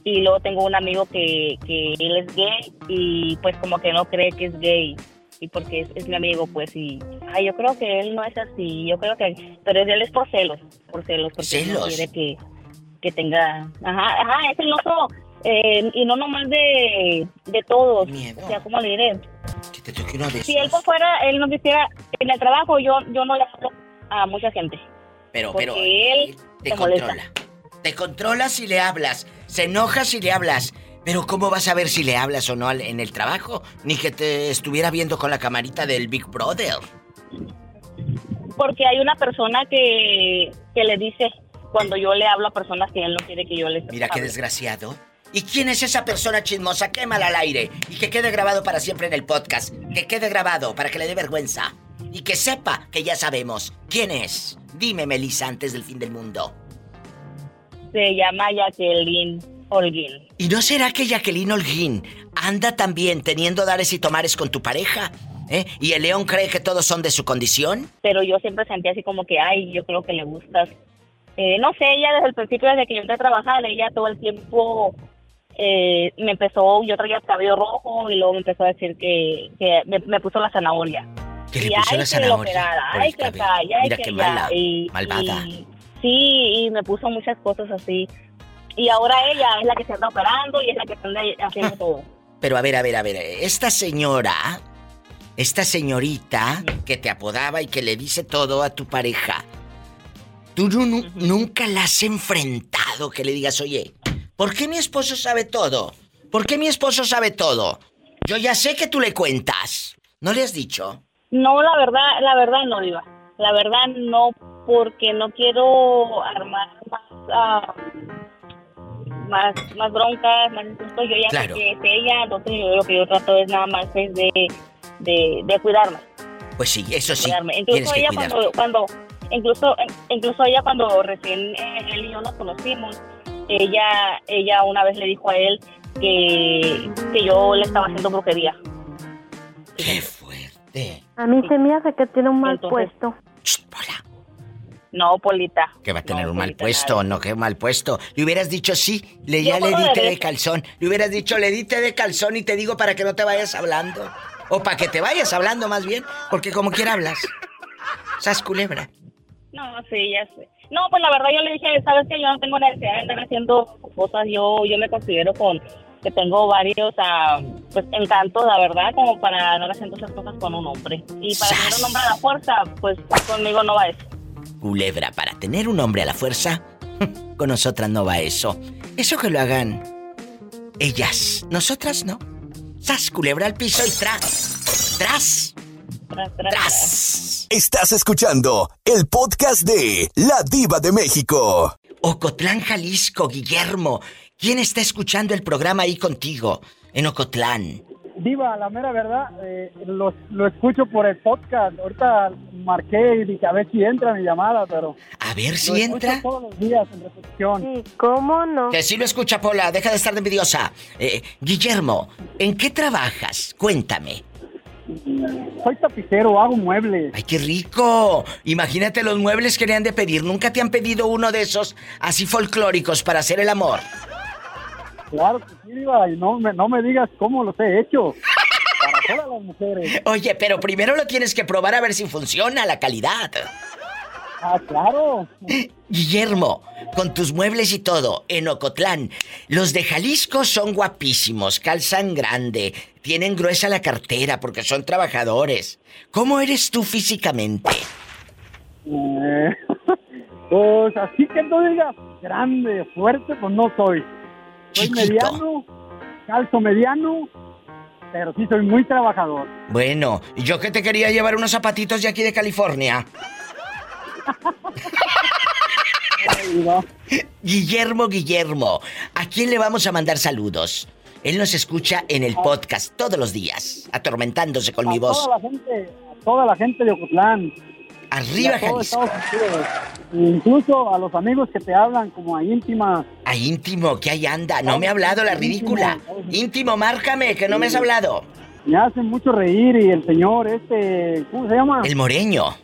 y luego tengo un amigo que, que él es gay y pues como que no cree que es gay y porque es, es mi amigo pues y ay, yo creo que él no es así yo creo que pero él es por celos por celos porque no ¿Celos? quiere que, que tenga ajá ajá es celoso eh, y no nomás de de todos o sea cómo le diré Que te toque uno de si él por fuera él no quisiera en el trabajo yo yo no le hablo a mucha gente Pero, porque pero. él Te se molesta. controla. Te controla si le hablas. Se enoja si le hablas. Pero ¿cómo vas a ver si le hablas o no en el trabajo? Ni que te estuviera viendo con la camarita del Big Brother. Porque hay una persona que, que le dice cuando yo le hablo a personas que él no quiere que yo les Mira qué desgraciado. ¿Y quién es esa persona chismosa? Quémala al aire y que quede grabado para siempre en el podcast. Que quede grabado para que le dé vergüenza. Y que sepa que ya sabemos quién es. Dime, Melissa, antes del fin del mundo. Se llama Jacqueline Holguín. ¿Y no será que Jacqueline Holguín anda también teniendo dares y tomares con tu pareja? ¿Eh? ¿Y el león cree que todos son de su condición? Pero yo siempre sentí así como que, ay, yo creo que le gustas. Eh, no sé, ella desde el principio, desde que yo entré a trabajar, ella todo el tiempo eh, me empezó, yo traía el cabello rojo y luego me empezó a decir que, que me, me puso la zanahoria. Que le Y, puso ay, la que zanahoria operada, por ay, que acá, ay, Mira que qué mala, y- malvada. y- sí, y me puso muchas cosas así. Y ahora ella es la que se anda operando y es la que anda haciendo todo. Pero a ver, a ver, a ver, esta señora, esta señorita que te apodaba y que le dice todo a tu pareja, tú nu- nu- nunca la has enfrentado que le digas, oye, ¿por qué mi esposo sabe todo? ¿Por qué mi esposo sabe todo? Yo ya sé que tú le cuentas. ¿No le has dicho? No, la verdad, la verdad no, Diva. La verdad no, porque no quiero armar más, ah, más, más broncas, más insultos. Yo ya Claro. sé que es ella, entonces yo lo que yo trato es nada más es de, de, de cuidarme. Pues sí, eso sí. cuidarme. Incluso ella cuando, cuando, incluso, incluso ella cuando recién eh, él y yo nos conocimos, ella, ella una vez le dijo a él que, que yo le estaba haciendo brujería. ¡Qué fuerte! A mí se me hace que tiene un mal puesto. No, Polita. Que va a tener No, un mal Polita, puesto, nada. no, qué mal puesto. Le hubieras dicho sí, le, ya le diste de calzón. Le hubieras dicho, le diste de calzón y te digo para que no te vayas hablando. O para que te vayas hablando más bien, porque como quiera hablas. Sas culebra. No, sí, ya sé. No, pues la verdad yo le dije, sabes que yo no tengo necesidad de andar haciendo cosas. Yo, yo me considero con que tengo varios, ah, pues encantos, la verdad, como para andar haciendo esas cosas con un hombre. Y para tener un hombre a la fuerza, pues conmigo no va eso. Culebra, para tener un hombre a la fuerza, con nosotras no va eso. Eso que lo hagan ellas, nosotras no. Sas culebra al piso y tras. Tras. Tras. Estás escuchando el podcast de La Diva de México. Ocotlán, Jalisco, Guillermo. ¿Quién está escuchando el programa ahí contigo? En Ocotlán. Diva, la mera verdad, eh, lo, lo escucho por el podcast. Ahorita marqué y dije a ver si entra mi llamada, pero... A ver si entra. todos los días en repetición. Sí, ¿cómo no? Que sí lo escucha, Pola. Deja de estar de envidiosa. Eh, Guillermo, ¿en qué trabajas? Cuéntame. Soy tapicero, hago muebles. ¡Ay, qué rico! Imagínate los muebles que le han de pedir. ¿Nunca te han pedido uno de esos así folclóricos para hacer el amor? Claro que sí, Diva, y no me, no me digas cómo los he hecho. Para todas las mujeres. Oye, pero primero lo tienes que probar a ver si funciona la calidad. Ah, claro. Guillermo, con tus muebles y todo, en Ocotlán, los de Jalisco son guapísimos, calzan grande, tienen gruesa la cartera porque son trabajadores. ¿Cómo eres tú físicamente? Eh, pues así que no digas grande, fuerte, pues no soy. Soy mediano, calzo mediano, pero sí soy muy trabajador. Bueno, yo que te quería llevar unos zapatitos de aquí de California. Guillermo, Guillermo, ¿a quién le vamos a mandar saludos? Él nos escucha en el podcast todos los días, atormentándose con mi voz. toda la gente, a toda la gente de Ocotlán. Arriba, y a todo Jalisco. Incluso a los amigos que te hablan como a íntima. A íntimo, que ahí anda. No me ha hablado la ridícula. Íntimo, márcame, que no me has hablado. Me hacen mucho reír y el señor este, ¿cómo se llama? El moreño.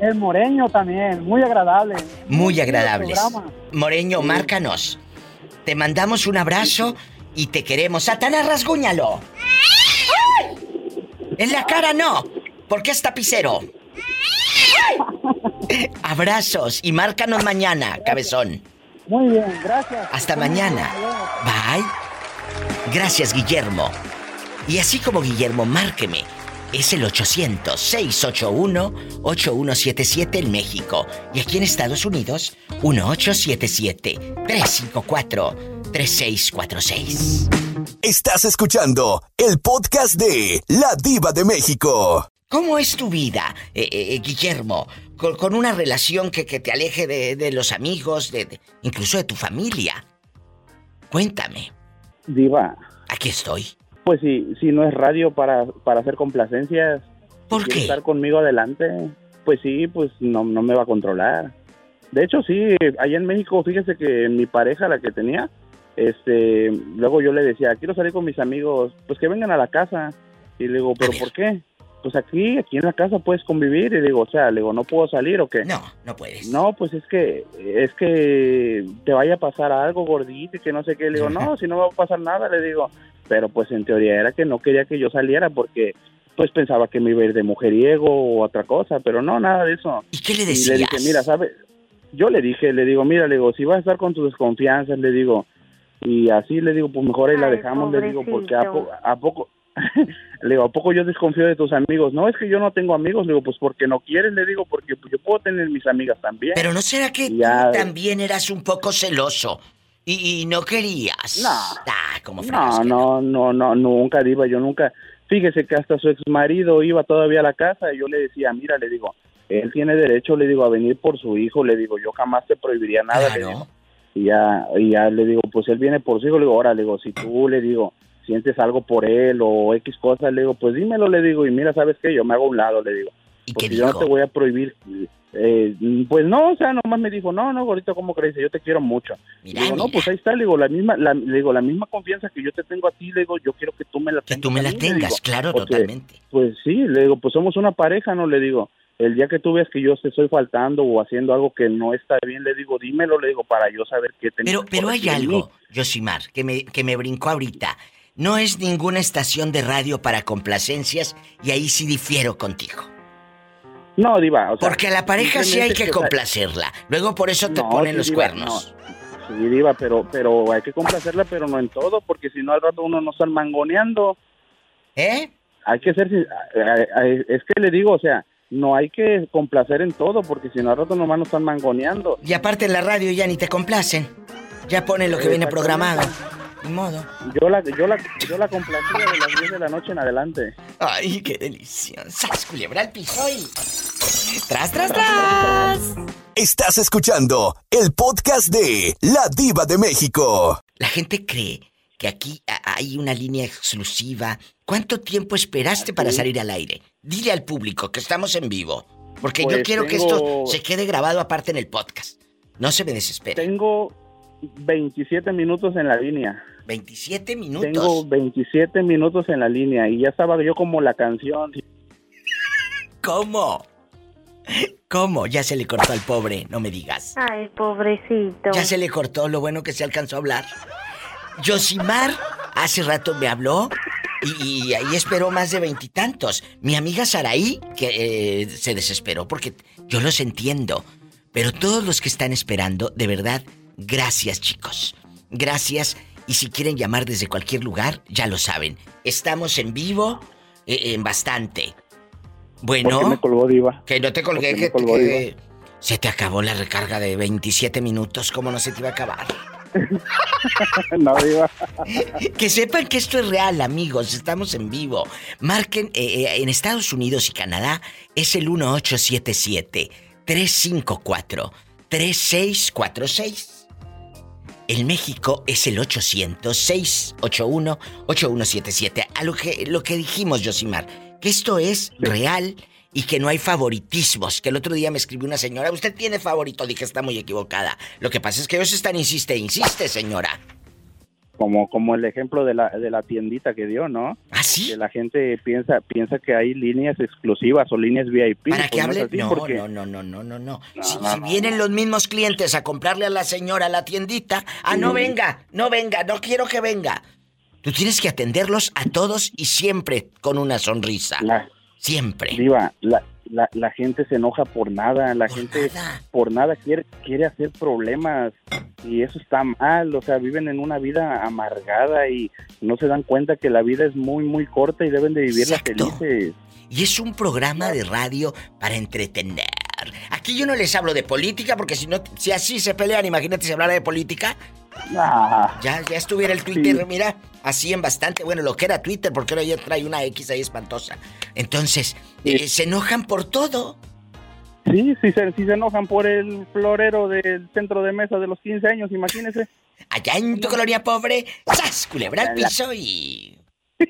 El moreño también, muy agradable. Muy agradables. Moreño, márcanos. Te mandamos un abrazo y te queremos. Satanás, rasguñalo. En la cara no, porque es tapicero. Abrazos y márcanos mañana, cabezón. Muy bien, gracias. Hasta mañana. Bye. Gracias, Guillermo. Y así como Guillermo, márqueme es el 800-681-8177 en México. Y aquí en Estados Unidos, 1877-354-3646. Estás escuchando el podcast de La Diva de México. ¿Cómo es tu vida, eh, eh, Guillermo? Con, con, una relación que, que te aleje de, de los amigos, de, de, incluso de tu familia. Cuéntame. Diva. Aquí estoy. Pues si, si no es radio para, para hacer complacencias. ¿Por si qué? estar conmigo adelante. Pues sí, pues no, no me va a controlar. De hecho, sí, allá en México, fíjese que mi pareja, la que tenía, este, luego yo le decía, quiero salir con mis amigos, pues que vengan a la casa. Y le digo, ¿pero por qué? Pues aquí, aquí en la casa puedes convivir. Y digo, o sea, le digo, ¿no puedo salir o qué? No, no puedes. No, pues es que, es que te vaya a pasar algo gordito y que no sé qué. Le digo, no, si no va a pasar nada, le digo. Pero pues en teoría era que no quería que yo saliera porque pues pensaba que me iba a ir de mujeriego o otra cosa, pero no, nada de eso. ¿Y qué le Y decías? le dije, mira, ¿sabes? Yo le dije, le digo, mira, le digo, si vas a estar con tus desconfianzas, le digo, y así le digo, pues mejor ahí la Ay, dejamos, le digo, porque a, po- a poco, le digo, ¿a poco yo desconfío de tus amigos? No, es que yo no tengo amigos, le digo, pues porque no quieres, le digo, porque pues, yo puedo tener mis amigas también. Pero ¿no será que tú Ya- también eras un poco celoso? Y, y no querías. No. Ah, como No, no, no, no, nunca, Diva, yo nunca. Fíjese que hasta su ex marido iba todavía a la casa y yo le decía, mira, le digo, él tiene derecho, le digo, a venir por su hijo, le digo, yo jamás te prohibiría nada, le digo. Y ya, y ya le digo, pues él viene por su hijo, le digo, ahora, le digo, si tú, le digo, sientes algo por él o X cosas, le digo, pues dímelo, le digo, y mira, ¿sabes qué? Yo me hago a un lado, le digo. Porque yo no te voy a prohibir. Eh, pues no, o sea, nomás me dijo, no, no, gordito, ¿cómo crees? Yo te quiero mucho. Mira, digo, no, pues ahí está, le digo, la misma, la, le digo, la misma confianza que yo te tengo a ti, le digo, yo quiero que tú me la tengas. tú me la mí, tengas, digo, claro, porque, totalmente. Pues sí, le digo, pues somos una pareja, ¿no? Le digo, el día que tú veas que yo te estoy faltando o haciendo algo que no está bien, le digo, dímelo, le digo, para yo saber qué tengo Pero, pero hay algo, Yosimar, que me, que me brincó ahorita. No es ninguna estación de radio para complacencias y ahí sí difiero contigo. No, Diva, o sea, Porque a la pareja sí hay que complacerla. Luego por eso te No, ponen sí, los Diva, cuernos. no. Sí, Diva, pero, pero hay que complacerla, pero no en todo, porque si no al rato uno no está mangoneando. ¿Eh? Hay que ser, es que le digo, o sea, no hay que complacer en todo, porque si no al rato nomás nos están mangoneando. Y aparte en la radio ya ni te complacen. Ya ponen lo que viene programado. Ni modo. Yo la, yo la, yo la complacía de las 10 de la noche en adelante. Ay, qué deliciosa. ¡Sas, culebra al piso y... ¡Tras, tras, tras! Estás escuchando el podcast de La Diva de México. La gente cree que aquí hay una línea exclusiva. ¿Cuánto tiempo esperaste para salir al aire? Dile al público que estamos en vivo. Porque yo Pues quiero que esto se quede grabado aparte en el podcast. No se me desespere. Tengo 27 minutos en la línea. 27 minutos. Tengo 27 minutos en la línea y ya estaba yo como la canción. ¿Cómo? ¿Cómo? Ya se le cortó al pobre, no me digas. Ay, pobrecito. Ya se le cortó, lo bueno que se alcanzó a hablar. Yosimar hace rato me habló y, y ahí esperó más de veintitantos. Mi amiga Saraí, que eh, se desesperó porque yo los entiendo. Pero todos los que están esperando, de verdad, gracias chicos. Gracias. Y si quieren llamar desde cualquier lugar, ya lo saben. Estamos en vivo eh, en bastante. Bueno. ¿Por qué me colgó Diva? Que no te colgué, ¿Por qué que, me colgó, que- se te acabó la recarga de 27 minutos, ¿cómo no se te iba a acabar? no, Diva. Que sepan que esto es real, amigos, estamos en vivo. Marquen, eh, eh, en Estados Unidos y Canadá es el 1877-354-3646. En México es el 800-681-8177. A lo que, lo que dijimos, Josimar, que esto es real y que no hay favoritismos. Que el otro día me escribió una señora, usted tiene favorito, dije, está muy equivocada. Lo que pasa es que ellos están, insiste, insiste, señora. Como, como el ejemplo de la, de la tiendita que dio, ¿no? ¿Ah, sí? Que la gente piensa, piensa que hay líneas exclusivas o líneas VIP. ¿Para que pues no es hable? así No, porque- no, no, no, no, no, no. Si, no, si no, vienen los mismos clientes a comprarle a la señora a la tiendita, ah, no venga, no venga, no quiero que venga. Tú tienes que atenderlos a todos y siempre con una sonrisa. La- Siempre. Diva, la, la, la gente se enoja por nada, la gente por nada quiere, quiere hacer problemas y eso está mal, o sea, viven en una vida amargada y no se dan cuenta que la vida es muy, muy corta y deben de vivirla felices. Y es un programa de radio para entretener. Aquí yo no les hablo de política porque si no, si así se pelean, imagínate si hablara de política. Ah. Ya, ya estuviera el Twitter, mira, así en bastante, bueno, lo que era Twitter, porque ahora ya trae una X ahí espantosa. Entonces, eh, se enojan por todo. Sí, sí se, sí se enojan por el florero del centro de mesa de los 15 años, imagínese. Allá en tu colonia pobre, ¡zas! Culebra al piso y...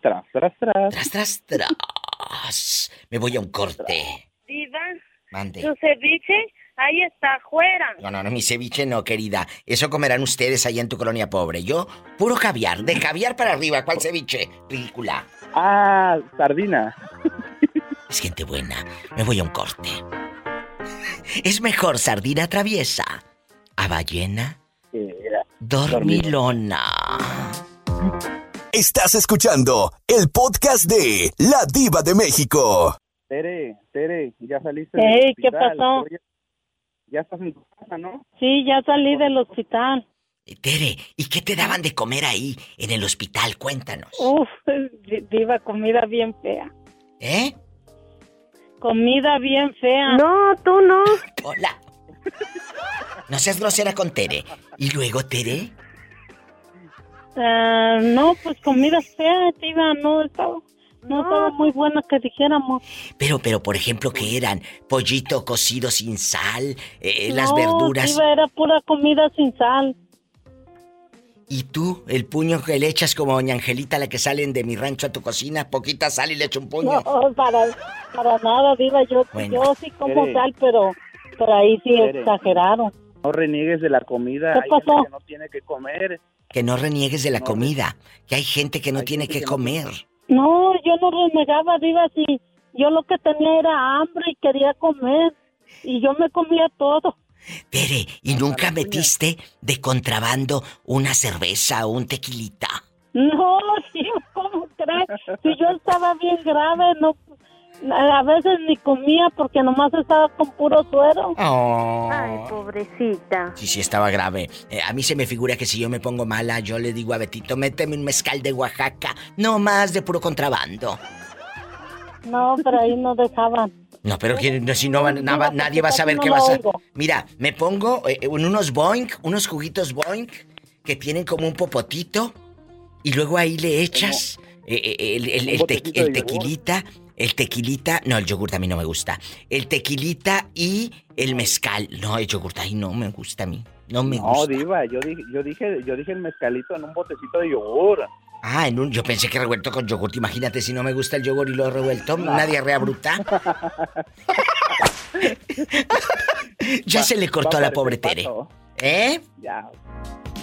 Tras, tras, tras. Tras, tras, tras. Me voy a un corte. Diva, Mande. su ceviche ahí está afuera. No, no, no, mi ceviche no, querida. Eso comerán ustedes allá en tu colonia pobre. Yo, puro caviar. De caviar para arriba. ¿Cuál ceviche? Ridícula. Ah, sardina. Es gente buena. Me voy a un corte. Es mejor sardina traviesa a ballena dormilona. Estás escuchando el podcast de La Diva de México. Tere, Tere, ya saliste Ey, del ¿qué pasó? Ya estás en tu casa, ¿no? Sí, ya salí del hospital. Tere, ¿y qué te daban de comer ahí, en el hospital? Cuéntanos. Uf, di- diva, comida bien fea. ¿Eh? Comida bien fea. No, tú no. Hola. No seas grosera con Tere. ¿Y luego, Tere? Ah, no, pues comida fea, diva, no estaba, no estaba muy buena que dijéramos. Pero, pero, por ejemplo, ¿qué eran? Pollito cocido sin sal, eh, las No, verduras. diva, era pura comida sin sal. ¿Y tú, el puño que le echas como doña Angelita, la que salen de mi rancho a tu cocina? Poquita sal y le echo un puño. No, para, para nada, diva, yo, Bueno. yo sí como Tere. sal, pero, pero ahí sí Tere. exageraron. No reniegues de la comida. ¿Qué Hay pasó? gente que no tiene que comer. Que no reniegues de la comida. Que hay gente que no tiene que comer. No, yo no renegaba, diva, sí. Yo lo que tenía era hambre y quería comer. Y yo me comía todo. Tere, ¿y nunca metiste de contrabando una cerveza o un tequilita? No, sí, ¿cómo crees? Si yo estaba bien grave, no, a veces ni comía porque nomás estaba con puro suero. Ay, pobrecita. Sí, sí, estaba grave. Eh, a mí se me figura que si yo me pongo mala, yo le digo a Betito, méteme un mezcal de Oaxaca. No más de puro contrabando. No, pero ahí no dejaban. No, pero que, no, si no, van- nada- nadie va a saber no qué vas a... oigo. Mira, me pongo eh, unos boink, unos juguitos boink, que tienen como un popotito, y luego ahí le echas eh, el, te- tequilita, el tequilita, no, el yogur a mí no me gusta. El tequilita y el mezcal. No, el yogur ahí no me gusta a mí. No me No, gusta. diva, yo dije, yo dije, yo dije el mezcalito en un botecito de yogur. Ah, en un, yo pensé que revuelto con yogur. Imagínate si no me gusta el yogur y lo he revuelto. Una diarrea bruta. ya Va- se le cortó a la pobre Tere. pato. ¿Eh? Ya,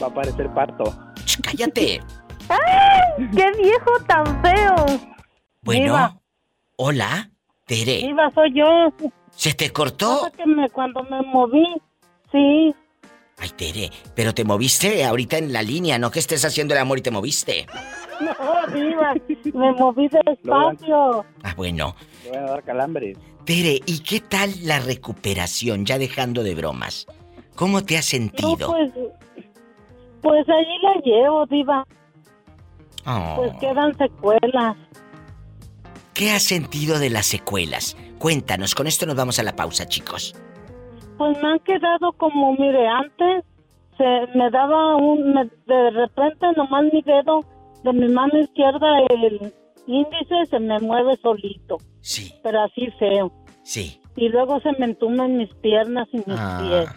va a parecer pato. Ch, cállate. ¡Ay! ¡Qué viejo tan feo! Bueno. Diva. Hola, Tere. Diva, soy yo. ¿Se te cortó? Pasa que me, cuando me moví, sí. Ay, Tere, pero te moviste ahorita en la línea, no que estés haciendo el amor y te moviste. No, diva, me moví despacio. Ah, bueno. Van a dar calambres. Tere, ¿y qué tal la recuperación, ya dejando de bromas? ¿Cómo te has No, sentido? pues, pues allí la llevo, diva. Oh, Pues quedan secuelas. ¿Qué has sentido de las secuelas? Cuéntanos, con esto nos vamos a la pausa, chicos. Pues me han quedado como, mire, antes se me daba un, me- de repente nomás mi dedo de mi mano izquierda, el índice se me mueve solito. Sí. Pero así feo. Sí. Y luego se me entumen mis piernas y mis Ah. pies.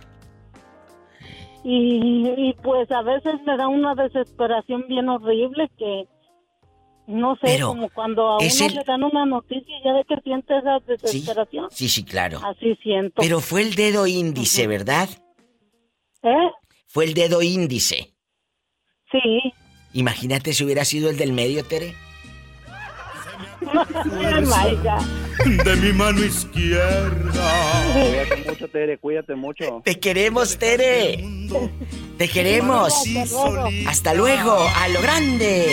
Y, y pues a veces me da una desesperación bien horrible que no sé, Pero, como cuando a uno el- le dan una noticia y ya de que siente esa desesperación. Sí, sí, claro. Así siento. Pero fue el dedo índice, ¿verdad? ¿Eh? Fue el dedo índice. Sí. Imagínate si hubiera sido el del medio, Tere. de mi mano izquierda. Cuídate mucho, Tere, cuídate mucho. Te queremos, Tere. Te queremos. Hasta luego, a lo grande.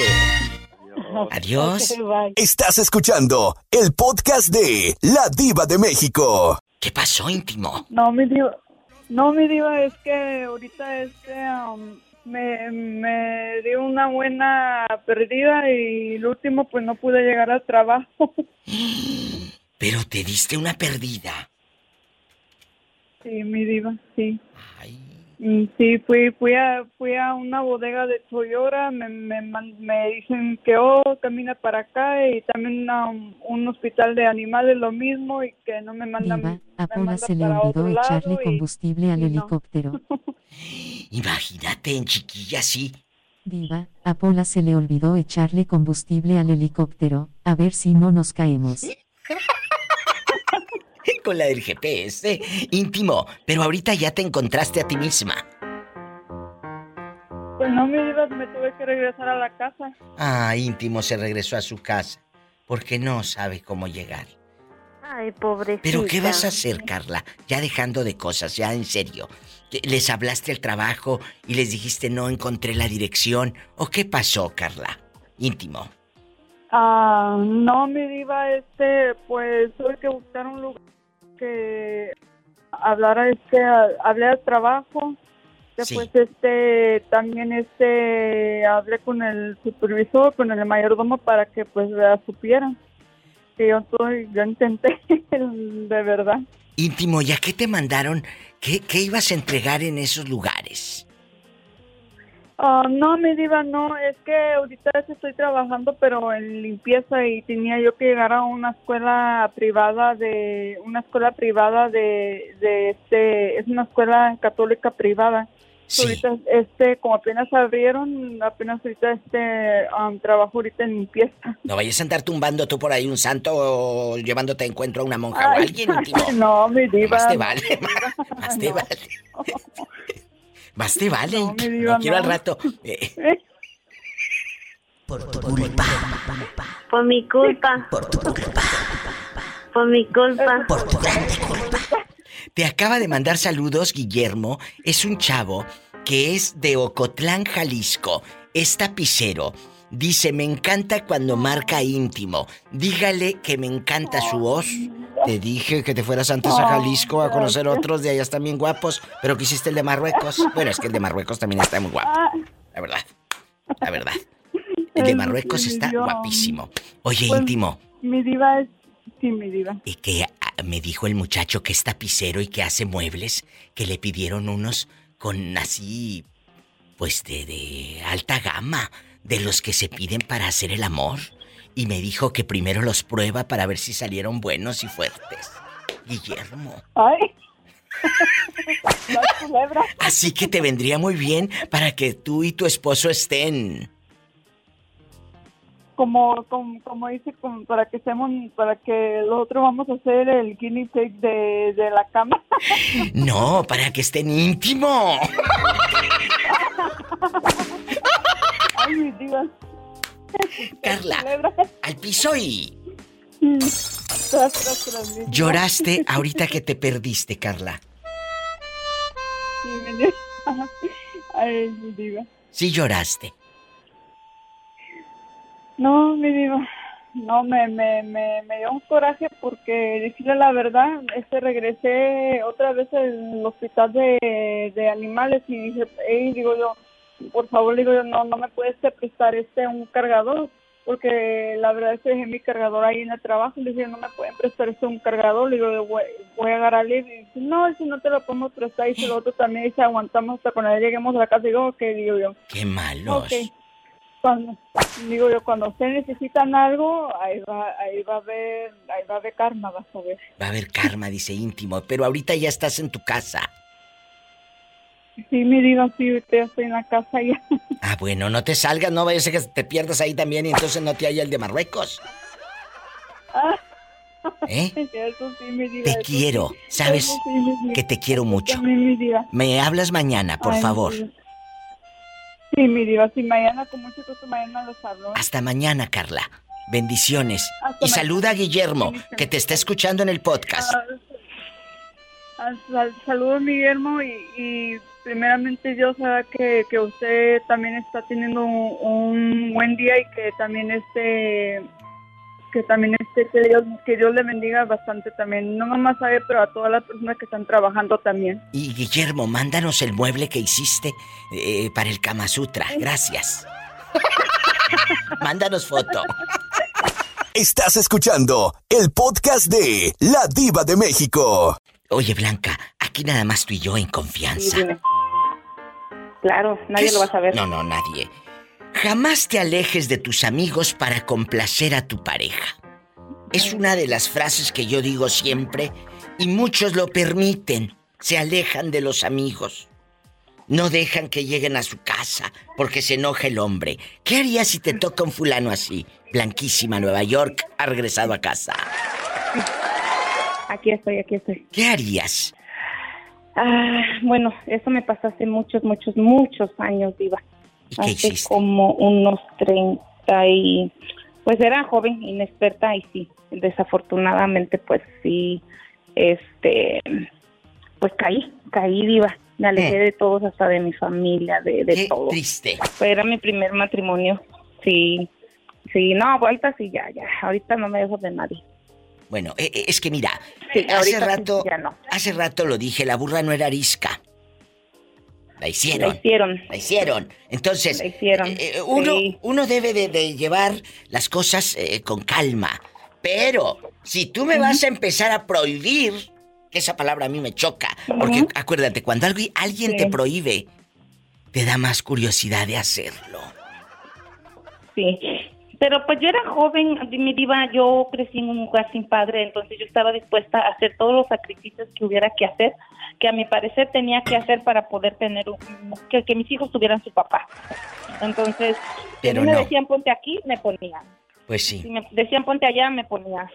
Adiós. Estás escuchando el podcast de La Diva de México. ¿Qué pasó, íntimo? No, mi diva, no, mi diva, es que ahorita este um, me, me dio una buena perdida y el último pues no pude llegar al trabajo. Pero te diste una perdida. Sí, mi diva, sí. Mm, Sí, fui, fui, a, fui a una bodega de Toyota, me, me, me dicen que, oh, camina para acá y también a un, un hospital de animales lo mismo y que no me mandan, Diva, me a Pola mandan se le olvidó echarle y- combustible al y no. helicóptero. Imagínate en chiquilla así. Diva, a Pola se le olvidó echarle combustible al helicóptero, a ver si no nos caemos. Con la del GPS. Íntimo. Pero ahorita ya te encontraste a ti misma. Pues no, mi diva, me tuve que regresar a la casa. Ah, íntimo se regresó a su casa. Porque no sabe cómo llegar. Ay, pobrecita. Pero ¿qué vas a hacer, Carla? Ya dejando de cosas, ya en serio. ¿Que ¿Les hablaste al trabajo y les dijiste no encontré la dirección? ¿O qué pasó, Carla? Íntimo. Ah, no, mi diva, este, pues tuve que buscar un lugar que hablara, este, hablé al trabajo. Después, este, también, este, hablé con el supervisor, con el mayordomo para que, pues, ya supieran que yo estoy, yo intenté, de verdad. Íntimo, ¿y a qué te mandaron? ¿Qué, qué ibas a entregar en esos lugares? Ah, no, mi diva, no, es que ahorita estoy trabajando, pero en limpieza y tenía yo que llegar a una escuela privada de, una escuela privada de, de este, es una escuela católica privada. Ahorita, este, como apenas abrieron, apenas ahorita, este, um, trabajo ahorita en limpieza. No vayas a andar tumbando tú por ahí un santo o llevándote a encuentro a una monja o Ay, alguien, íntimo. no, mi diva. Más te vale, diva, más te no. vale. Más te vale. No, mi No, diva, quiero al rato. eh, Por tu culpa. Por mi culpa. Por tu culpa. Por mi culpa. Por tu Te acaba de mandar saludos, Guillermo. Es un chavo que es de Ocotlán, Jalisco. Es tapicero. Dice, me encanta cuando marca íntimo. Dígale que me encanta su voz. Te dije que te fueras antes a Jalisco a conocer otros de allá están bien guapos, pero quisiste el de Marruecos. Bueno, es que el de Marruecos también está muy guapo. La verdad. La verdad. El de Marruecos está guapísimo. Oye, Pues, íntimo, Mi diva es, sí, mi diva. y que ah, me dijo el muchacho que es tapicero y que hace muebles, que le pidieron unos con así, pues de, de alta gama, de los que se piden para hacer el amor. Y me dijo que primero los prueba para ver si salieron buenos y fuertes. Guillermo. Ay. Así que te vendría muy bien para que tú y tu esposo estén. como, como, como dice, como para que seamos, para que nosotros vamos a hacer el guinea pig de, de la cama. No, para que estén íntimo. Ay, mi diva. Carla, al piso y diva. lloraste ahorita que te perdiste, Carla. Ay, mi diva. Sí lloraste. No, mi diva. No, me, me, me, me dio un coraje porque, decirle la verdad, este regresé otra vez al hospital de, de animales y dije, hey, digo yo, por favor, digo yo, no, no me puedes prestar este un cargador, porque la verdad es que dejé mi cargador ahí en el trabajo, le dije, no me pueden prestar este un cargador, le digo, yo voy, voy a agarrarle, y dice, no, si no te lo podemos prestar, y si el otro también dice, aguantamos hasta cuando lleguemos a la casa, digo, ok, digo yo. Qué malos. Ok. Cuando, digo yo, cuando ustedes necesitan algo, ahí va, ahí va a haber, ahí va a haber karma, vas a ver. Va a haber karma, dice íntimo, pero ahorita ya estás en tu casa. Sí, mi diva, sí, ahorita estoy en la casa ya. Ah, bueno, no te salgas, no vaya a que te pierdas ahí también y entonces no te haya el de Marruecos. ¿Eh? Eso sí, mi diva. Te eso quiero, sí. ¿sabes? Sí, mi. Que te quiero mucho. También, mi diva. Me hablas mañana, por Ay, favor. Sí, mi diva, sí, mañana, con mucho gusto, mañana los hablo. Hasta mañana, Carla. Bendiciones. Hasta Y mañana. saluda a Guillermo, que te está escuchando en el podcast. Ah, ah, sal- Saludos, Guillermo, y, y primeramente Dios haga que, que usted también está teniendo un, un buen día y que también este que también este que Dios que Dios le bendiga bastante también no nomás a él pero a todas las personas que están trabajando también Y Guillermo, mándanos el mueble que hiciste eh, para el Kama Sutra. Gracias. mándanos foto. Estás escuchando el podcast de La Diva de México. Oye, Blanca, aquí nada más tú y yo en confianza. Claro, nadie ¿Qué lo va a saber. No, no, nadie. Jamás te alejes de tus amigos para complacer a tu pareja. Es una de las frases que yo digo siempre y muchos lo permiten. Se alejan de los amigos. No dejan que lleguen a su casa porque se enoja el hombre. ¿Qué harías si te toca un fulano así? Blanquísima, Nueva York, ha regresado a casa. Aquí estoy, aquí estoy. ¿Qué harías? Ah, bueno, eso me pasó hace muchos, muchos, muchos años, Diva. hace como unos 30 y... Pues era joven, inexperta y sí, desafortunadamente pues sí, este, pues caí, caí Diva. Me alejé de todos, hasta de mi familia, de, de todo. triste. Fue- Era mi primer matrimonio, sí. Sí, no, vueltas y ya, ya. Ahorita no me dejo de nadie. Bueno, eh, eh, es que mira, Sí, hace rato, ya no. hace rato lo dije, la burra no era arisca. La hicieron. La hicieron. La hicieron. Entonces, La hicieron, eh, eh, uno, sí. uno debe de, de llevar las cosas eh, con calma. Pero, si tú me vas a empezar a prohibir, que esa palabra a mí me choca, porque acuérdate, cuando alguien, alguien Sí. te prohíbe, te da más curiosidad de hacerlo. Sí. Pero pues yo era joven, mi diva, yo crecí en un lugar sin padre, entonces yo estaba dispuesta a hacer todos los sacrificios que hubiera que hacer, que a mi parecer tenía que hacer para poder tener un, que, que mis hijos tuvieran su papá. Entonces, si Pero mí me decían ponte aquí, me ponía. Pues sí. Si me decían ponte allá, me ponía.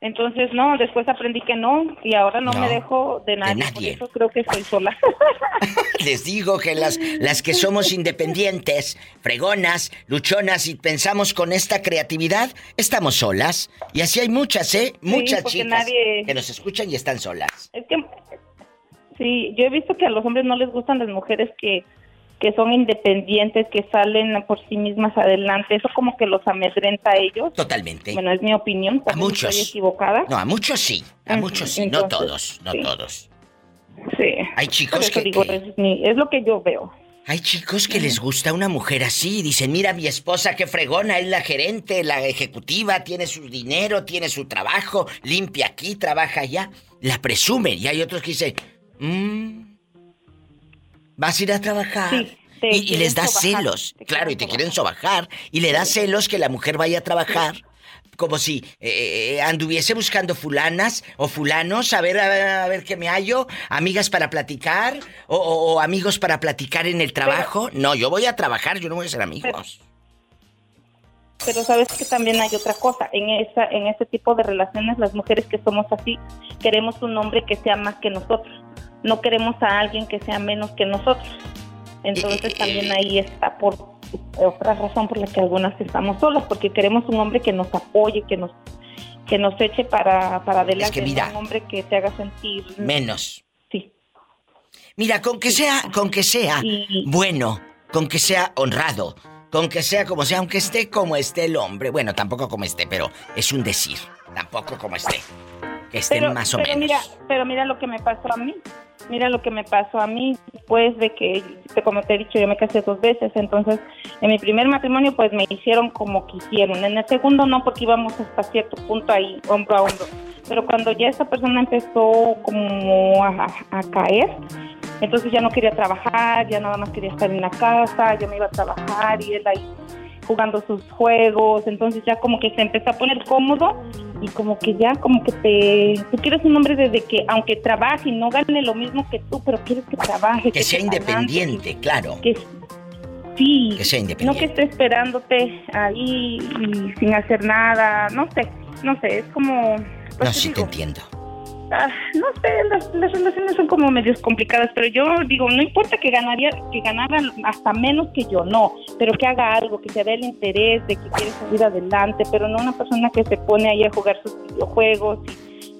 Entonces, no, después aprendí que no, y ahora no, No, me dejo de nadie. nadie. Por eso creo que estoy sola. Les digo que las, las que somos independientes, fregonas, luchonas y pensamos con esta creatividad, estamos solas. Y así hay muchas, ¿eh? Muchas chicas nadie- que nos escuchan y están solas. Es que sí, yo he visto que a los hombres no les gustan las mujeres que que son independientes, que salen por sí mismas adelante. Eso como que los amedrenta a ellos. Totalmente. Bueno, es mi opinión. A muchos. Estoy equivocada. No, a muchos sí, a muchos sí, no todos, no sí. todos. Sí. Hay chicos que- digo, que- Es, mi- es lo que yo veo. Hay chicos que les gusta una mujer así y dicen, mira mi esposa qué fregona, es la gerente, la ejecutiva, tiene su dinero, tiene su trabajo, limpia aquí, trabaja allá. La presumen y hay otros que dicen, "Mm, vas a ir a trabajar. te y, y les da sobajar, celos, claro, y te quieren sobajar. Y le da celos que la mujer vaya a trabajar. Como si eh, eh, anduviese buscando fulanas o fulanos, a ver, a ver, a ver qué me hallo, amigas para platicar o, o- o amigos para platicar en el trabajo. no, yo voy a trabajar, yo no voy a ser amigos. Pero sabes que también hay otra cosa. En esa, en ese tipo de relaciones, las mujeres que somos así, queremos un hombre que sea más que nosotros. No queremos a alguien que sea menos que nosotros. Entonces también ahí está por otra razón por la que algunas estamos solas, porque queremos un hombre que nos apoye, que nos que nos eche para, para adelante, que mira. un hombre que te haga sentir Menos. Sí. Mira, con que sea, con que sea bueno, con que sea honrado, con que sea como sea, aunque esté como esté el hombre. Bueno, tampoco como esté, pero es un decir. Tampoco como esté. Que estén pero, más o pero menos. Mira, pero mira lo que me pasó a mí. Mira lo que me pasó a mí después de que, como te he dicho, yo me casé dos veces. Entonces, en mi primer matrimonio, pues me hicieron como quisieron. En el segundo, no, porque íbamos hasta cierto punto ahí, hombro a hombro. Pero cuando ya esa persona empezó como a, a caer, entonces ya no quería trabajar, ya nada más quería estar en la casa, yo me iba a trabajar y él ahí jugando sus juegos, entonces ya como que se empezó a poner cómodo y como que ya como que te tú quieres un hombre desde que aunque trabaje y no gane lo mismo que tú, pero quieres que trabaje, que sea independiente, claro. que sí, Que sea no independiente. que esté esperándote ahí y sin hacer nada, no sé, no sé, es como pues No, sí te entiendo. Ah, no sé, las, las relaciones son como medios complicadas, pero yo digo, no importa que ganaría, que ganara hasta menos que yo, no, pero que haga algo, que se vea el interés de que quiere salir adelante, pero no una persona que se pone ahí a jugar sus videojuegos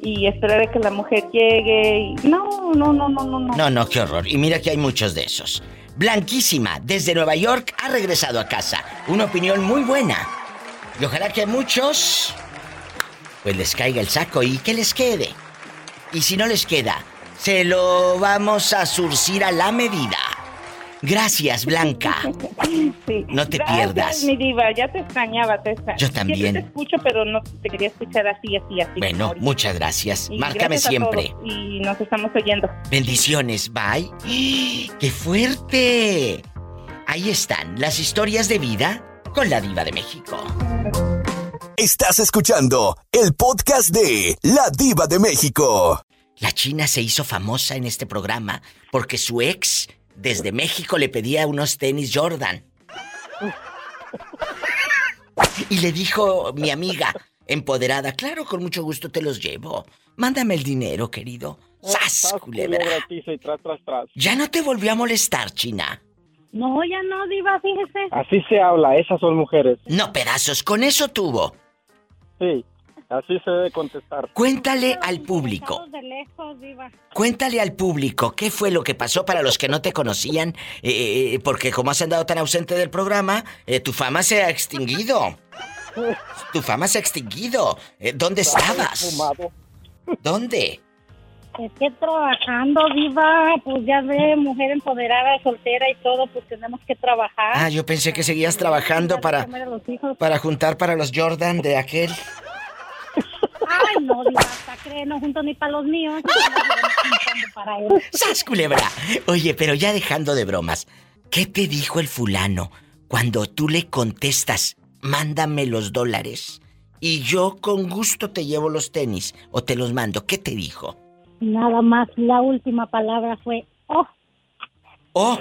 y esperar a que la mujer llegue. No, no, no, no, no, no. No, no, qué horror. Y mira que hay muchos de esos. Blanquísima, desde Nueva York, ha regresado a casa. Una opinión muy buena. Y ojalá que muchos, pues les caiga el saco y que les quede. Y si no les queda, se lo vamos a surcir a la medida. Gracias, Blanca. Sí. No te Gracias, pierdas. mi diva, ya te extrañaba, te extrañaba. Yo también. Siempre te escucho, pero no te quería escuchar así, así, así. Bueno, muchas gracias. Y Márcame gracias siempre. Y nos estamos oyendo. Bendiciones, bye. ¡Qué fuerte! Ahí están las historias de vida con la diva de México. Estás escuchando el podcast de La Diva de México. La China se hizo famosa en este programa porque su ex desde México le pedía unos tenis Jordan. Y le dijo mi amiga, empoderada, claro, con mucho gusto te los llevo. Mándame el dinero, querido. ¡Sas, culebra! Ya no te volvió a molestar, China. No, ya no, Diva, fíjese. Así se habla, esas son mujeres. No, pedazos, con eso tuvo. Sí, así se debe contestar. Cuéntale al público. Estamos de lejos, Diva. Cuéntale al público qué fue lo que pasó para los que no te conocían, eh, eh, porque como has andado tan ausente del programa, eh, tu fama se ha extinguido. Tu fama se ha extinguido. Eh, ¿Dónde estabas? ¿Dónde? Es que trabajando, Diva, pues ya ve, mujer empoderada, soltera y todo, pues tenemos que trabajar. Ah, yo pensé que seguías trabajando para, para juntar para los Jordan de aquel. Ay, no, Diva, hasta cree, no junto ni para los míos. para él. ¡Sas, culebra! Oye, pero ya dejando de bromas, ¿qué te dijo el fulano cuando tú le contestas, mándame los dólares? Y yo con gusto te llevo los tenis o te los mando. ¿Qué te dijo? Nada más, la última palabra fue, oh, ¡Oh!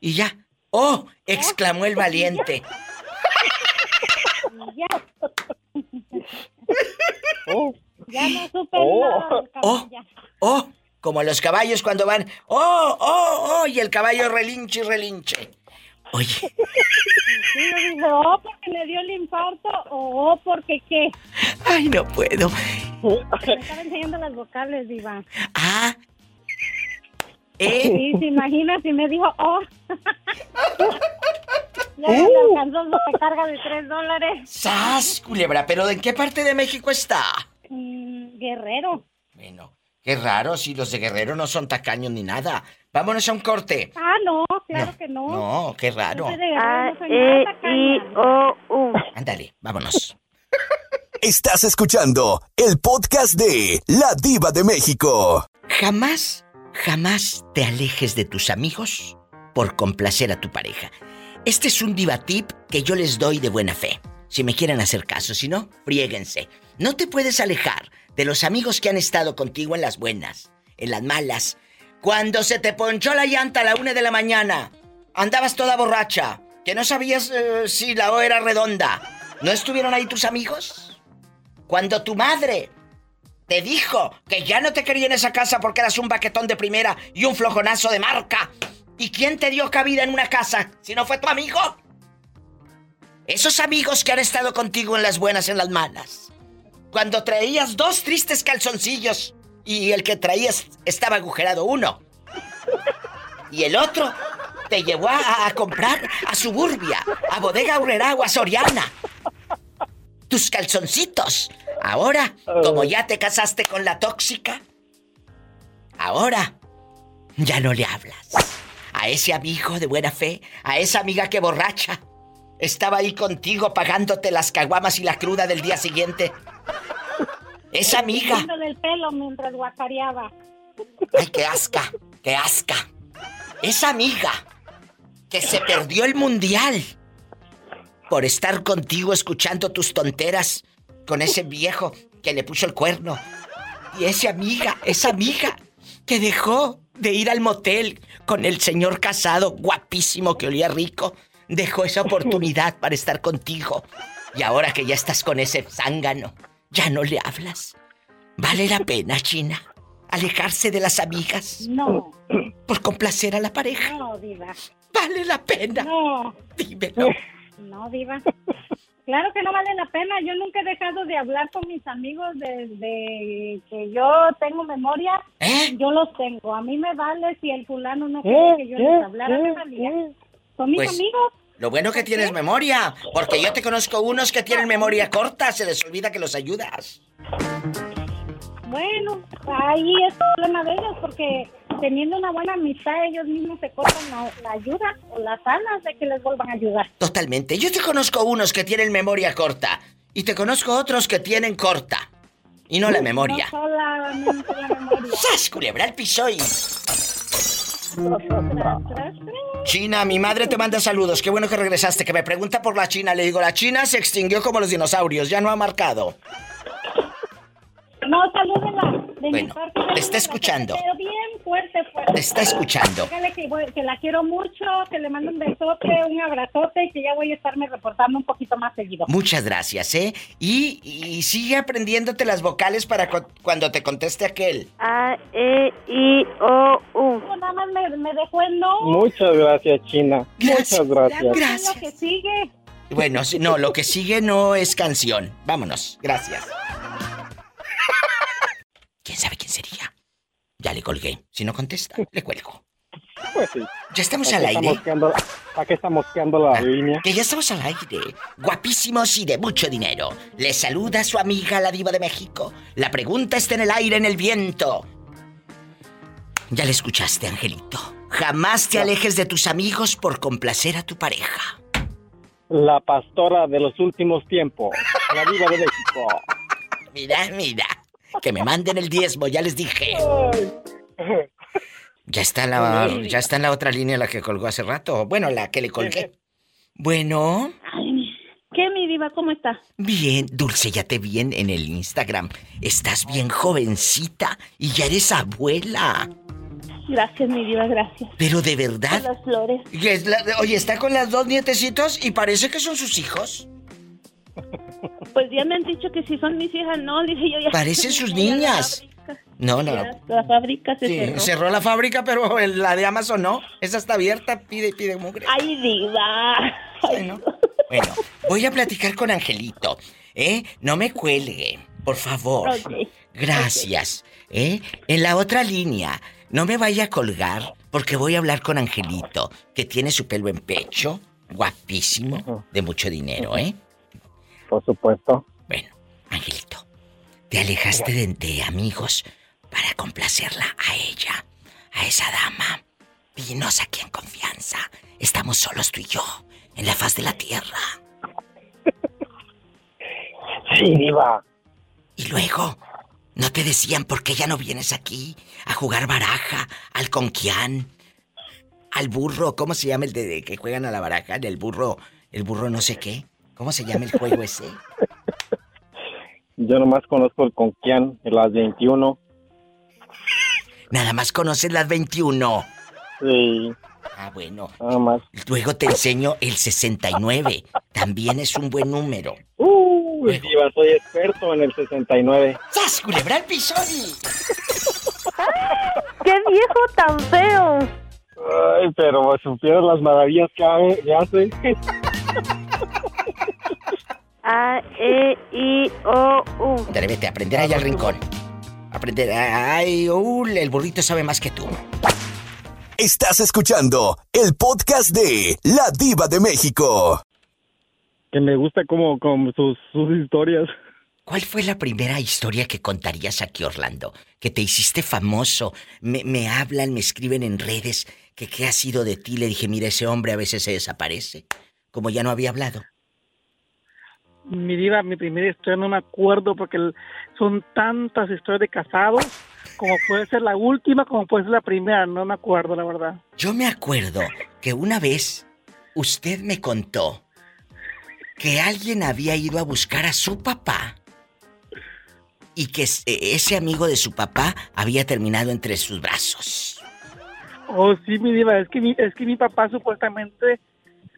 Y ya. ¡Oh! exclamó el valiente. y ya. Ya no supe Oh. nada ¡Oh! ¡Oh! Como los caballos cuando van. ¡Oh! ¡Oh! ¡Oh! Y el caballo relinche y relinche. Oye, Sí, yo dije, oh, porque le dio el infarto, o oh, porque qué. ay, no puedo. Me estaba enseñando las vocales, Diva. Ah. ¿Eh? Sí, se imagina si me dijo, oh. ya Uh. le alcanzó su recarga de tres dólares. ¡Sas, culebra! ¿Pero en qué parte de México está? Mm, Guerrero. Bueno, qué raro si los de Guerrero no son tacaños ni nada. Vámonos a un corte. Ah, no, claro que no. No, qué raro. Soy de Guerrero, no E. Ándale, vámonos. Estás escuchando el podcast de La Diva de México. Jamás, jamás te alejes de tus amigos por complacer a tu pareja. Este es un diva tip que yo les doy de buena fe. Si me quieren hacer caso, si no, friéguense. No te puedes alejar de los amigos que han estado contigo en las buenas, en las malas. Cuando se te ponchó la llanta a la una de la mañana, andabas toda borracha, que no sabías eh, si la O era redonda. ¿No estuvieron ahí tus amigos? Cuando tu madre te dijo que ya no te quería en esa casa porque eras un baquetón de primera y un flojonazo de marca. ¿Y quién te dio cabida en una casa si no fue tu amigo? Esos amigos que han estado contigo en las buenas y en las malas. Cuando traías dos tristes calzoncillos y el que traías estaba agujerado uno. Y el otro te llevó a, comprar a Suburbia, a Bodega Urrera a Soriana. Tus calzoncitos. Ahora, como ya te casaste con la tóxica, ahora ya no le hablas. A ese amigo de buena fe, a esa amiga que borracha, estaba ahí contigo pagándote las caguamas y la cruda del día siguiente. Esa amiga. Haciendo del pelo mientras guacareaba. Ay, qué asca, qué asca. Esa amiga que se perdió el mundial por estar contigo escuchando tus tonteras con ese viejo que le puso el cuerno. Y esa amiga, esa amiga que dejó de ir al motel con el señor casado guapísimo que olía rico, dejó esa oportunidad para estar contigo. Y ahora que ya estás con ese zángano, ya no le hablas. ¿Vale la pena, China? ¿Alejarse de las amigas? No. ¿Por complacer a la pareja? No, Diva. ¿Vale la pena? No. Dímelo. No, Diva. Claro que no vale la pena. Yo nunca he dejado de hablar con mis amigos desde que yo tengo memoria. Yo los tengo. A mí me vale si el fulano no quiere que yo les hablara. me valía. Son mis Pues, amigos. Lo bueno que tienes memoria, porque yo te conozco unos que tienen memoria corta, se les olvida que los ayudas. Bueno, ahí es el problema de ellos porque teniendo una buena amistad ellos mismos se cortan la, la ayuda o las alas de que les vuelvan a ayudar. Totalmente. Yo te conozco unos que tienen memoria corta y te conozco otros que tienen corta. Y no la memoria. No solamente la memoria. ¡Sas, culebra al piso y... China, mi madre te manda saludos. Qué bueno que regresaste. Que me pregunta por la China. Le digo, la China se extinguió como los dinosaurios. Ya no ha marcado. No, salúdenla. De mi Bueno, parte, te está escuchando. Pero bien fuerte, fuerte. Te está escuchando. Dígale que, voy- que la quiero mucho, que le mando un besote, un abrazote y que ya voy a estarme reportando un poquito más seguido. Muchas gracias, ¿eh? Y, y sigue aprendiéndote las vocales para cu- cuando te conteste aquel. A, E, I, O, U. Nada más me, me dejó en no. Muchas gracias, China. Muchas gracias. Ya lo que sigue. Bueno, no, lo que sigue no es canción. Vámonos, gracias. ¿Quién sabe quién sería? Ya le colgué. Si no contesta, le cuelgo. Pues sí. Ya estamos ¿Para al aire. ¿Para qué estamos quedando la línea? Que ya estamos al aire. Guapísimos y de mucho dinero. Le saluda su amiga la diva de México. La pregunta está en el aire, en el viento. Ya le escuchaste, Angelito. Jamás te alejes de tus amigos por complacer a tu pareja. La pastora de los últimos tiempos. La viva de México. Mira, mira. Que me manden el diezmo, ya les dije. Ya está la, ya está en la otra línea la que colgó hace rato. Bueno, la que le colgué. Bueno. ¿Qué, mi diva? ¿Cómo está? Bien, Dulce, ya te vi en, en el Instagram. Estás bien jovencita y ya eres abuela. Gracias, mi diva, gracias. Pero de verdad. Las flores. Oye, está con las dos nietecitos y parece que son sus hijos. Pues ya me han dicho que si son mis hijas, no, dije yo ya. Parecen sus niñas. No, no. La, la fábrica se Sí, cerró. cerró la fábrica, pero el- la de Amazon no. Esa está abierta, pide, pide mugre. Ay, diva. Bueno, bueno, voy a platicar con Angelito. ¿Eh? No me cuelgue, por favor. Ok. Gracias. ¿Eh? En la otra línea, no me vaya a colgar porque voy a hablar con Angelito, que tiene su pelo en pecho, guapísimo, de mucho dinero, ¿eh? Por supuesto. Bueno, Angelito, te alejaste de entre amigos para complacerla a ella, a esa dama. Dinos aquí en confianza. Estamos solos tú y yo, en la faz de la tierra. Sí, diva. Y luego, ¿no te decían por qué ya no vienes aquí a jugar baraja, al conquián, al burro? ¿Cómo se llama el de, de que juegan a la baraja? El burro, el burro no sé qué. ¿Cómo se llama el juego ese? Yo nomás conozco el Conquian, el las 21. Nada más conoces las 21. Sí. Ah, bueno. Nada más. Luego te enseño el 69. También es un buen número. Uh, diva, soy experto en el 69. ¡Sas, culebra piso! ¡Qué viejo tan feo! Ay, pero supieron las maravillas que hace. A, E, I, O, U. Atrévete a aprender allá al rincón. Aprender. Ay, uh, el burrito sabe más que tú. Estás escuchando el podcast de La Diva de México. Que me gusta como, como sus, sus historias. ¿Cuál fue la primera historia que contarías aquí, Orlando? Que te hiciste famoso. Me, me hablan, me escriben en redes que qué ha sido de ti. Le dije, mira, ese hombre a veces se desaparece. Como ya no había hablado. Mi diva, mi primera historia no me acuerdo porque son tantas historias de casados como puede ser la última, como puede ser la primera, no me acuerdo la verdad. Yo me acuerdo que una vez usted me contó que alguien había ido a buscar a su papá y que e- ese amigo de su papá había terminado entre sus brazos. Oh, sí, mi diva, es que mi, es que mi papá supuestamente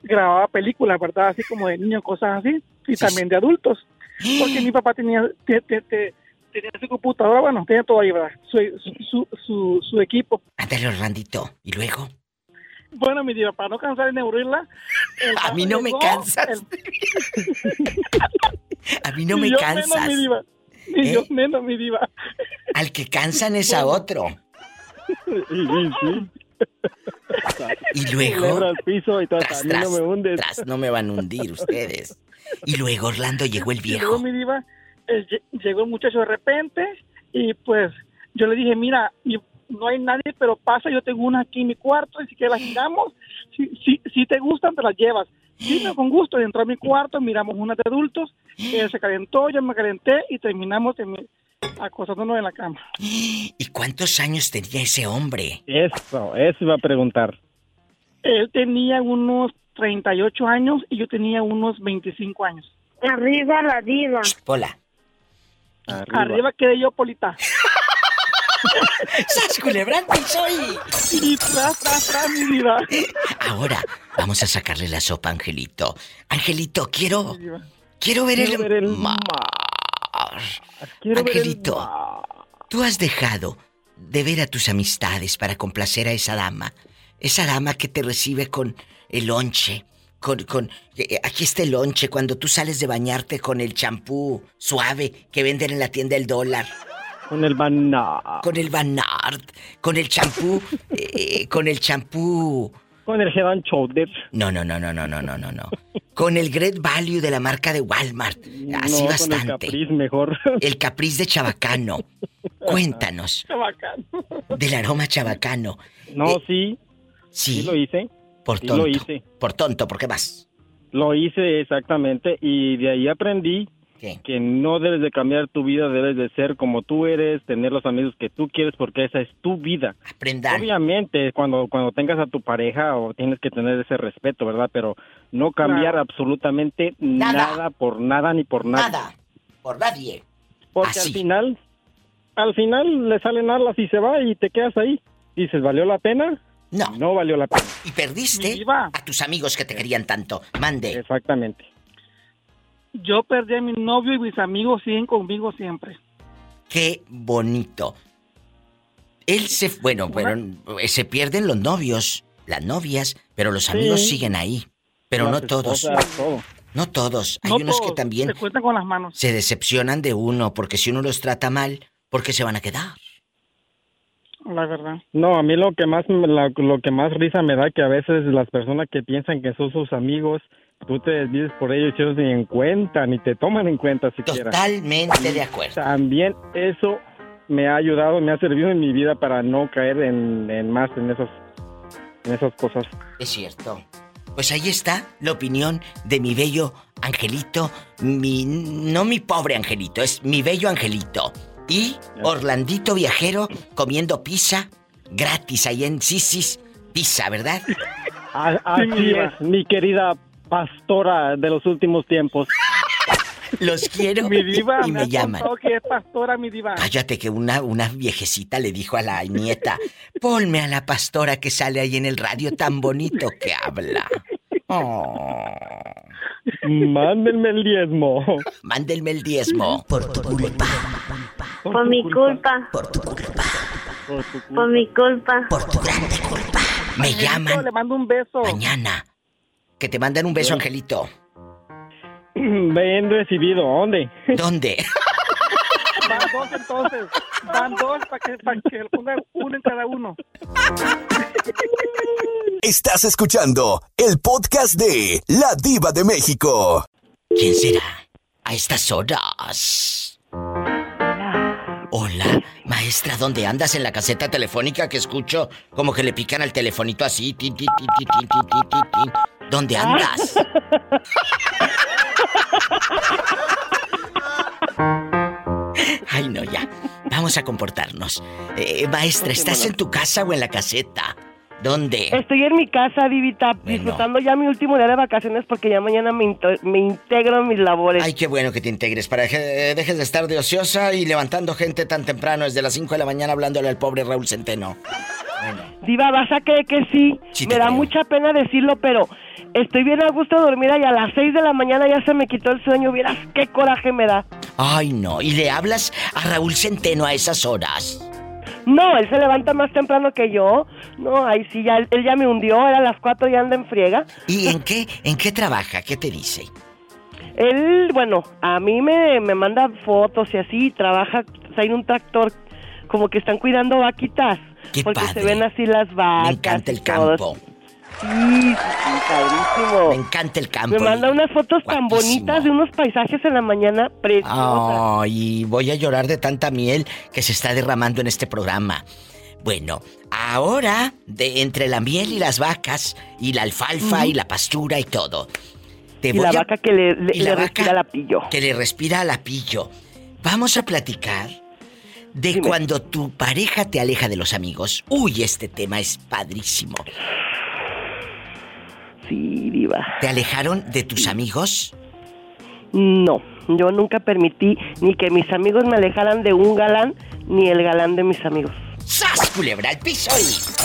grababa películas, ¿verdad? Así como de niños, cosas así, y también de adultos. Porque mi papá tenía, te- te- te- tenía su computadora, bueno, tenía todo ahí, ¿verdad? Su, su, su, equipo. Ándale, Orlandito. ¿Y luego? Bueno, mi diva, para no cansar de aburrirla. el A mí no me cansas. el- A mí no me yo cansas. Menos, mi diva. ¿Eh? yo menos, mi diva. Al que cansan es a otro. Y luego. Culebra al piso y tras, Tras, no me hundes. tras, no me van a hundir ustedes. Y luego Orlando llegó el viejo. mi diva, eh, lle- llegó el muchacho de repente y pues yo le dije, mira, mi- no hay nadie, pero pasa, yo tengo una aquí en mi cuarto y si quieres las giramos, si, si, si te gustan te las llevas. Sí, con gusto, y entró a mi cuarto, miramos una de adultos, él se calentó, yo me calenté y terminamos acostándonos en la cama. ¿Y cuántos años tenía ese hombre? Eso, eso iba a preguntar. Él tenía unos 38 años y yo tenía unos 25 años. Arriba la diva. Hola. Arriba, quedé yo, Polita. ¡Sas culebrante soy! Y tras, tras, tras, mi vida. Ahora vamos a sacarle la sopa Angelito. Angelito, quiero. Quiero ver Quiero el. ver el mar. Quiero ver el Angelito, tú has dejado de ver a tus amistades para complacer a esa dama. Esa dama que te recibe con el lonche. Con, con, eh, aquí está el lonche cuando tú sales de bañarte con el champú suave que venden en la tienda del dólar. Con el Banard. Con el Banard. Con el champú. eh, con el champú con el Head. No, no, no, no, no, no, no, no, Con el Great Value de la marca de Walmart. Así bastante. El Capriz mejor. El Capriz de Chabacano. Cuéntanos. Chabacano. Del aroma chabacano. No, eh, sí. Sí. Lo hice. Por sí tonto. Lo hice. Por tonto, ¿por qué más? Lo hice exactamente y de ahí aprendí que no debes de cambiar tu vida, debes de ser como tú eres, tener los amigos que tú quieres porque esa es tu vida. Aprendan. Obviamente, cuando, cuando tengas a tu pareja o tienes que tener ese respeto, ¿verdad? Pero no cambiar absolutamente Nada. nada. por nada ni por nada. Nada. Por nadie. Porque Así. al final, al final le salen alas y se va y te quedas ahí. Dices, ¿valió la pena? No. No valió la pena. Y perdiste a tus amigos que te querían tanto. Mande. Exactamente. Yo perdí a mi novio y mis amigos siguen conmigo siempre. Qué bonito. Él se... Bueno, bueno, eh, se pierden los novios, las novias, pero los amigos siguen ahí. Pero Las no todos. todo. No todos. Hay No unos que también Se cuentan con las manos. se decepcionan de uno, porque si uno los trata mal, ¿por qué se van a quedar? La verdad. No, a mí lo que más lo que más risa me da que a veces las personas que piensan que son sus amigos, tú te desvives por ellos y ellos ni en cuenta, ni te toman en cuenta siquiera. Totalmente de acuerdo. También eso me ha ayudado, me ha servido en mi vida para no caer en, en más en esas en esas cosas. Es cierto. Pues ahí está la opinión de mi bello angelito, mi no mi pobre angelito, es mi bello angelito. Y Orlandito viajero comiendo pizza gratis ahí en Sisis. Pizza, ¿verdad? Así es, mi querida pastora de los últimos tiempos. Los quiero Mi diva y me, llaman. que es pastora, mi diva. Cállate que una, una viejecita le dijo a la nieta, ponme a la pastora que sale ahí en el radio tan bonito que habla. Oh. Mándenme el diezmo. Mándenme el diezmo. Por tu culpa. Por mi culpa. Por tu culpa. Por mi culpa. Por tu grande culpa. Me llaman Le mando un beso. mañana. Que te mandan un beso, Angelito. Bien recibido, ¿dónde? ¿Dónde? Van dos entonces. Van dos para que, para que uno en cada uno. Estás escuchando el podcast de La Diva de México. ¿Quién será? A estas horas. Hola, maestra, ¿dónde andas en la caseta telefónica que escucho como que le pican al telefonito así? Tin, tin, tin, tin, tin, tin, tin, tin? ¿Dónde andas? Ay, no, ya. Vamos a comportarnos. Eh, maestra, ¿estás en tu casa o en la caseta? ¿Dónde? Estoy en mi casa, Divita, disfrutando ya mi último día de vacaciones porque ya mañana me, me integro en mis labores. Ay, qué bueno que te integres para que eh, dejes de estar de ociosa y levantando gente tan temprano desde las 5 de la mañana hablándole al pobre Raúl Centeno. Diva, vas a creer que sí. Me da creo. mucha pena decirlo, pero estoy bien a gusto dormida y a las 6 de la mañana ya se me quitó el sueño. Vieras qué coraje me da. Ay, no. ¿Y le hablas a Raúl Centeno a esas horas? No, él se levanta más temprano que yo. No, ahí sí, ya, él ya me hundió, era las 4 y anda en friega. ¿Y en qué, en qué trabaja? ¿Qué te dice? Él, bueno, a mí me, me manda fotos y así, trabaja, hay un tractor, como que están cuidando vaquitas. Qué porque padre. se ven así las vacas. Me encanta el campo. Sí, sí, padrísimo. Me encanta el campo. Me manda unas fotos tan bonitas de unos paisajes en la mañana preciosos. Ay, voy a llorar de tanta miel que se está derramando en este programa. Bueno, ahora, de entre la miel y las vacas, y la alfalfa y la pastura y todo. Te Y voy la a- vaca que le, le- la respira vaca la pillo. Que le respira al apillo. Vamos a platicar de cuando tu pareja te aleja de los amigos. Uy, este tema es padrísimo. Sí, diva. ¿Te alejaron de tus amigos? No, yo nunca permití ni que mis amigos me alejaran de un galán, ni el galán de mis amigos. ¡Sas, culebra al piso y...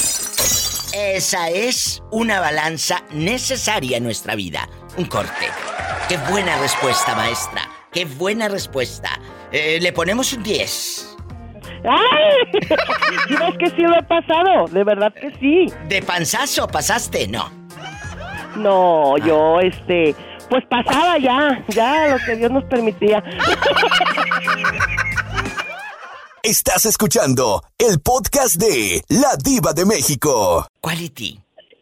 Esa es una balanza necesaria en nuestra vida. Un corte. Qué buena respuesta, maestra. Qué buena respuesta. Eh, le ponemos un 10. ¡Ay! ¿Sabes que sí lo he pasado? De verdad que sí. ¿De panzazo pasaste? No. No, yo, este, pues pasaba ya, ya lo que Dios nos permitía. Estás escuchando el podcast de La Diva de México. Quality.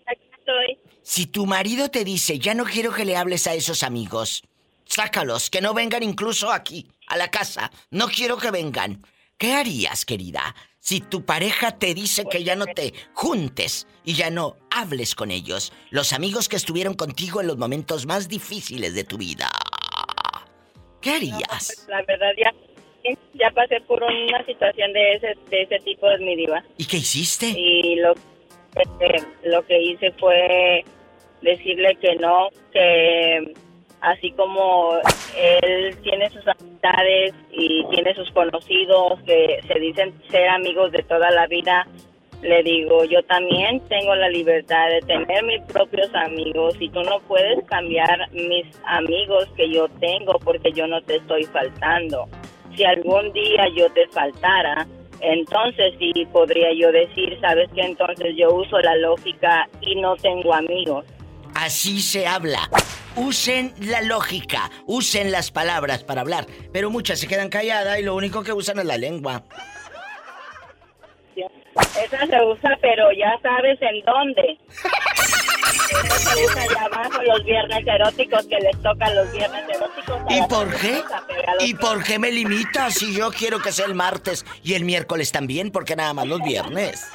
Estoy. Si tu marido te dice, ya no quiero que le hables a esos amigos, sácalos, que no vengan incluso aquí, a la casa. No quiero que vengan. ¿Qué harías, querida? Si tu pareja te dice que ya no te juntes y ya no hables con ellos, los amigos que estuvieron contigo en los momentos más difíciles de tu vida. ¿Qué harías? La verdad ya, ya pasé por una situación de ese, de ese tipo de mi diva. ¿Y qué hiciste? Y lo, este, lo que hice fue decirle que no, que así como él tiene sus amistades y tiene sus conocidos que se dicen ser amigos de toda la vida, le digo, yo también tengo la libertad de tener mis propios amigos y tú no puedes cambiar mis amigos que yo tengo porque yo no te estoy faltando. Si algún día yo te faltara, entonces sí podría yo decir, sabes que entonces yo uso la lógica y no tengo amigos. Así se habla. Usen la lógica, usen las palabras para hablar, pero muchas se quedan calladas y lo único que usan es la lengua. Esa se usa, pero ya sabes en dónde. Esa se usa allá abajo los viernes eróticos que les tocan los viernes eróticos. ¿Y por qué? ¿Y por qué me limitas si yo quiero que sea el martes y el miércoles también? porque nada más los viernes?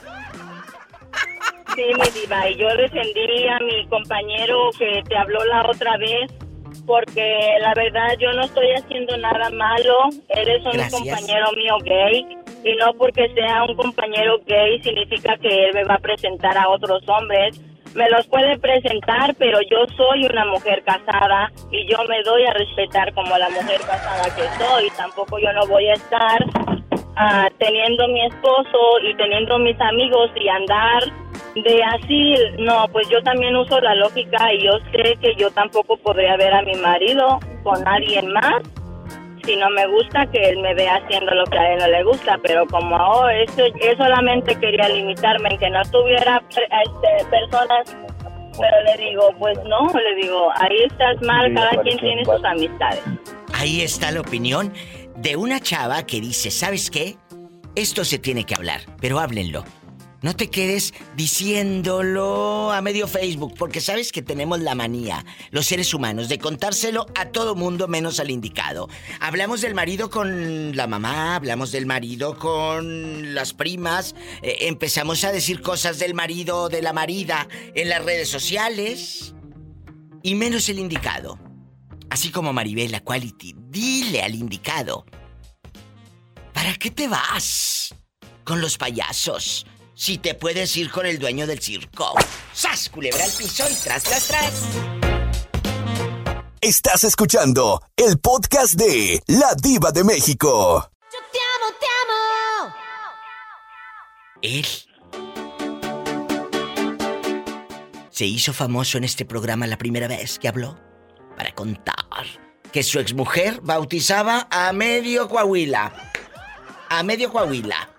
Sí, mi diva, y yo defendí a mi compañero que te habló la otra vez porque la verdad yo no estoy haciendo nada malo. Eres un Gracias. compañero mío gay y no porque sea un compañero gay significa que él me va a presentar a otros hombres. Me los puede presentar, pero yo soy una mujer casada y yo me doy a respetar como la mujer casada que soy. Tampoco yo no voy a estar ah, teniendo mi esposo y teniendo mis amigos y andar de así, no, pues yo también uso la lógica y yo sé que yo tampoco podría ver a mi marido con alguien más si no me gusta que él me vea haciendo lo que a él no le gusta, pero como oh, eso, él solamente quería limitarme en que no tuviera este, personas, pero le digo, pues no, le digo, ahí estás mal, cada quien tiene sus amistades. Ahí está la opinión de una chava que dice, ¿sabes qué? Esto se tiene que hablar, pero háblenlo. No te quedes diciéndolo a medio Facebook, porque sabes que tenemos la manía, los seres humanos, de contárselo a todo mundo menos al indicado. Hablamos del marido con la mamá, hablamos del marido con las primas, eh, empezamos a decir cosas del marido o de la marida en las redes sociales, y menos el indicado. Así como Maribela Quality, dile al indicado. ¿Para qué te vas con los payasos? Si te puedes ir con el dueño del circo. ¡Sas, culebra al piso y tras, tras, tras! Estás escuchando el podcast de La Diva de México. Te amo, te amo. Él se hizo famoso en este programa la primera vez que habló para contar que su exmujer bautizaba a medio Coahuila. A medio Coahuila.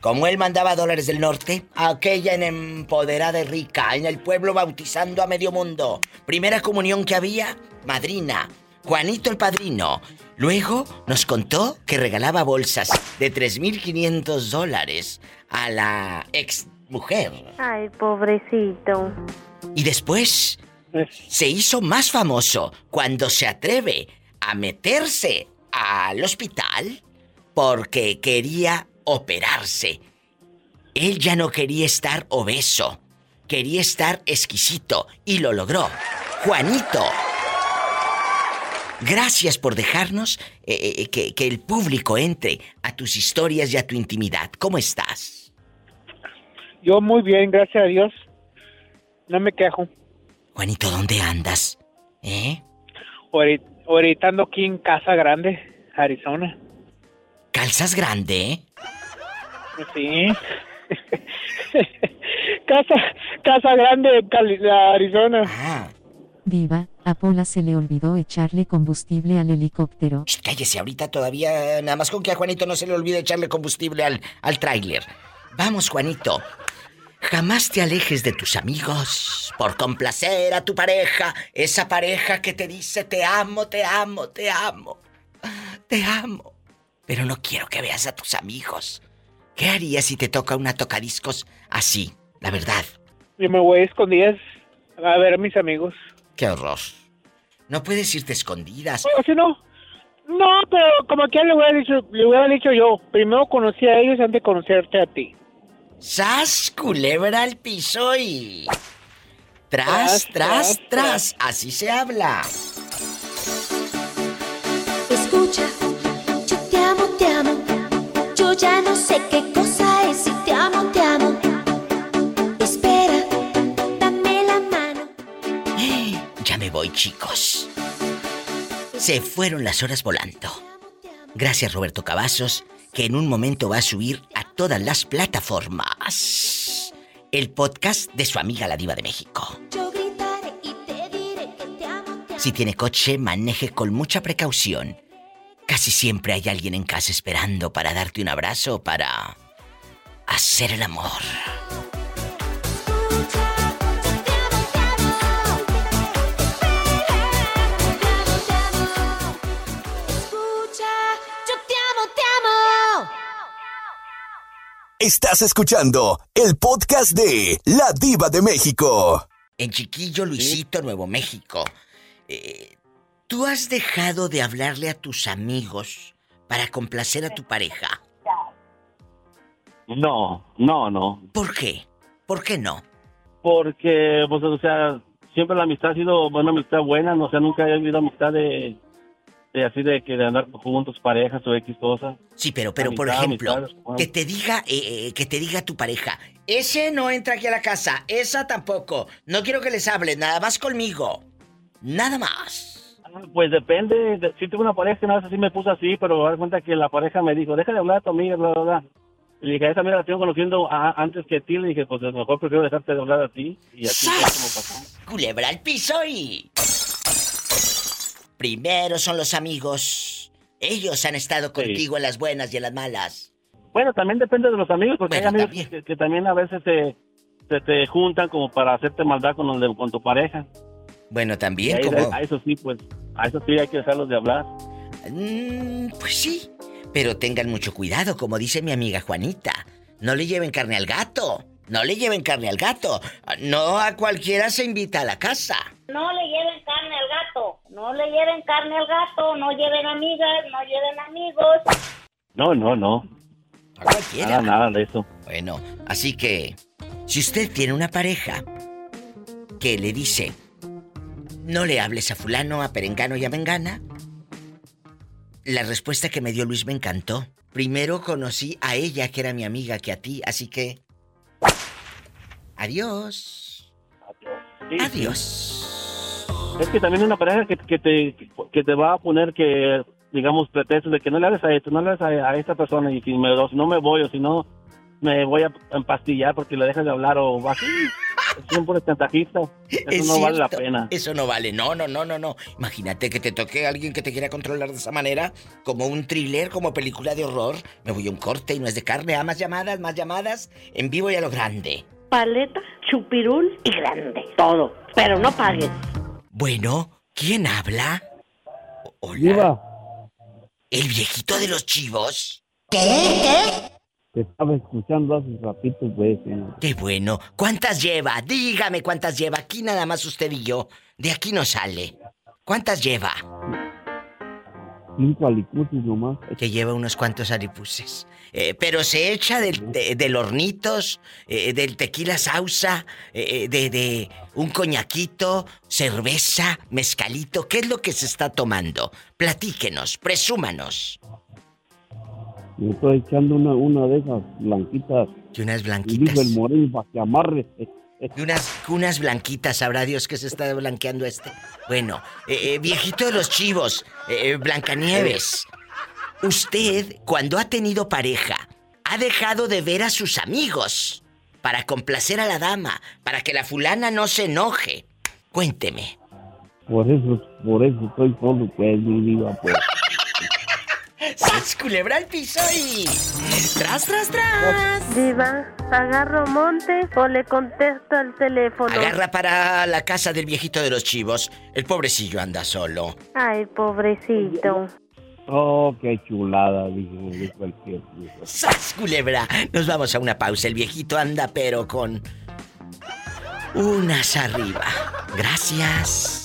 Como él mandaba dólares del norte, aquella en empoderada y rica, en el pueblo bautizando a medio mundo. Primera comunión que había, madrina, Juanito el padrino. Luego nos contó que regalaba bolsas de 3.500 dólares a la ex mujer. Ay, pobrecito. Y después se hizo más famoso cuando se atreve a meterse al hospital porque quería operarse. Él ya no quería estar obeso, quería estar exquisito y lo logró. Juanito. Gracias por dejarnos eh, eh, que, que el público entre a tus historias y a tu intimidad. ¿Cómo estás? Yo muy bien, gracias a Dios. No me quejo. Juanito, ¿dónde andas? ¿Eh? Ahorita, ahorita ando aquí en Casa Grande, Arizona. ¿Calzas grande? Sí. casa, casa Grande, Cali- Arizona. Ah. Diva, a Pola se le olvidó echarle combustible al helicóptero. Cállese, ahorita todavía, nada más con que a Juanito no se le olvide echarle combustible al, al tráiler. Vamos, Juanito. Jamás te alejes de tus amigos por complacer a tu pareja, esa pareja que te dice te amo, te amo, te amo, te amo. Pero no quiero que veas a tus amigos. ¿Qué harías si te toca una tocadiscos así? La verdad, Yo me voy a escondidas a ver a mis amigos. qué horror. No puedes irte escondidas. O si no, no, pero como que le hubiera dicho, le hubiera dicho yo, primero conocí a ellos antes de conocerte a ti. ¡Sas! Culebra al piso y. Tras, Tras, tras, tras, tras. Así se habla. Escucha, Yo ya no sé qué cosa es si te amo, te amo. Espera, dame la mano. Ya me voy, chicos. Se fueron las horas volando. Gracias, Roberto Cavazos, que en un momento va a subir a todas las plataformas el podcast de su amiga la Diva de México. Yo gritaré y te diré que te amo, te amo. Si tiene coche, maneje con mucha precaución. Casi siempre hay alguien en casa esperando para darte un abrazo para hacer el amor. Escucha, yo te amo, te amo. Estás escuchando el podcast de La Diva de México. En Chiquillo, Luisito, Nuevo México. Eh, ¿Tú has dejado de hablarle a tus amigos para complacer a tu pareja? No, no, no. ¿Por qué? ¿Por qué no? Porque, pues, o sea, siempre la amistad ha sido una amistad buena, no, o sea, nunca he habido amistad de, de así de que de andar juntos parejas o X cosas. Sí, pero, pero por ejemplo, amistad, bueno. que te diga, eh, eh, que te diga tu pareja, ese no entra aquí a la casa, esa tampoco. No quiero que les hable, nada más conmigo. Nada más. Pues depende, de- sí tuve una pareja que una vez así me puso así, pero me da cuenta que la pareja me dijo, deja de hablar a tu amiga, bla, bla, bla. Y le dije, a esa amiga la tengo conociendo a- antes que a ti, le dije, pues a lo mejor prefiero dejarte de hablar a ti. Y así fue como pasó. Culebra al piso y... Primero son los amigos. Ellos han estado contigo en las buenas y en las malas. Bueno, también depende de los amigos, porque hay amigos que, que también a veces te, te, te juntan como para hacerte maldad con, el con tu pareja. Bueno, también ahí- como... A eso sí, pues, a eso sí hay que dejarlos de hablar. Mm, pues sí, pero tengan mucho cuidado, como dice mi amiga Juanita. No le lleven carne al gato. No le lleven carne al gato. No a cualquiera se invita a la casa. No le lleven carne al gato, no le lleven carne al gato, no lleven amigas, no lleven amigos. No, no, no. A cualquiera. Nada, nada de eso. Bueno, así que, si usted tiene una pareja que le dice, no le hables a fulano, a perengano y a mengana, la respuesta que me dio Luis me encantó. Primero conocí a ella, que era mi amiga, que a ti, así que... Adiós. Sí, Adiós. Es que también una pareja que, que te, que te va a poner que, digamos, pretextos de que no le hables a esto, no le hables a, a esta persona y si, me, si no me voy o si no me voy a empastillar porque le dejas de hablar o así. son puras chantajistas. Eso Es no vale la pena. Eso no vale, no, no, no, no, no. Imagínate que te toque alguien que te quiera controlar de esa manera, como un thriller, como película de horror. Me voy a un corte y no es de carne. A más llamadas, más llamadas, en vivo y a lo grande. Paleta, chupirul y grande. Todo. Pero no pagues. Bueno, ¿quién habla? Hola. ¿El viejito de los chivos? Te estaba escuchando hace ratito, pues. Qué bueno. ¿Cuántas lleva? Dígame cuántas lleva. Aquí nada más usted y yo. De aquí no sale. ¿Cuántas lleva? cinco alicutis nomás. Que lleva unos cuantos aripuses. Eh, pero se echa del, de- del hornitos, eh, del tequila sausa, eh, de, de un coñaquito, cerveza, mezcalito. ¿Qué es lo que se está tomando? Platíquenos, presúmanos. Me estoy echando una, una de esas blanquitas. Y unas Y blanquitas. dijo el moreno para que amarre. Y unas, unas blanquitas, sabrá Dios que se está blanqueando este. Bueno, eh, eh, viejito de los chivos, eh, eh, Blancanieves. Usted, cuando ha tenido pareja, ha dejado de ver a sus amigos para complacer a la dama, para que la fulana no se enoje. Cuénteme. Por eso, por eso estoy solo, pues, mi diva, pues. ¡Sas culebra al piso y... ¡Tras, tras, tras! Diva, ¿agarro monte o le contesto al teléfono? Agarra para la casa del viejito de los chivos. El pobrecillo anda solo. Ay, pobrecito. Oh, qué chulada, dijo, el. ¡Sas, culebra! Nos vamos a una pausa. El viejito anda pero con... Unas arriba. Gracias.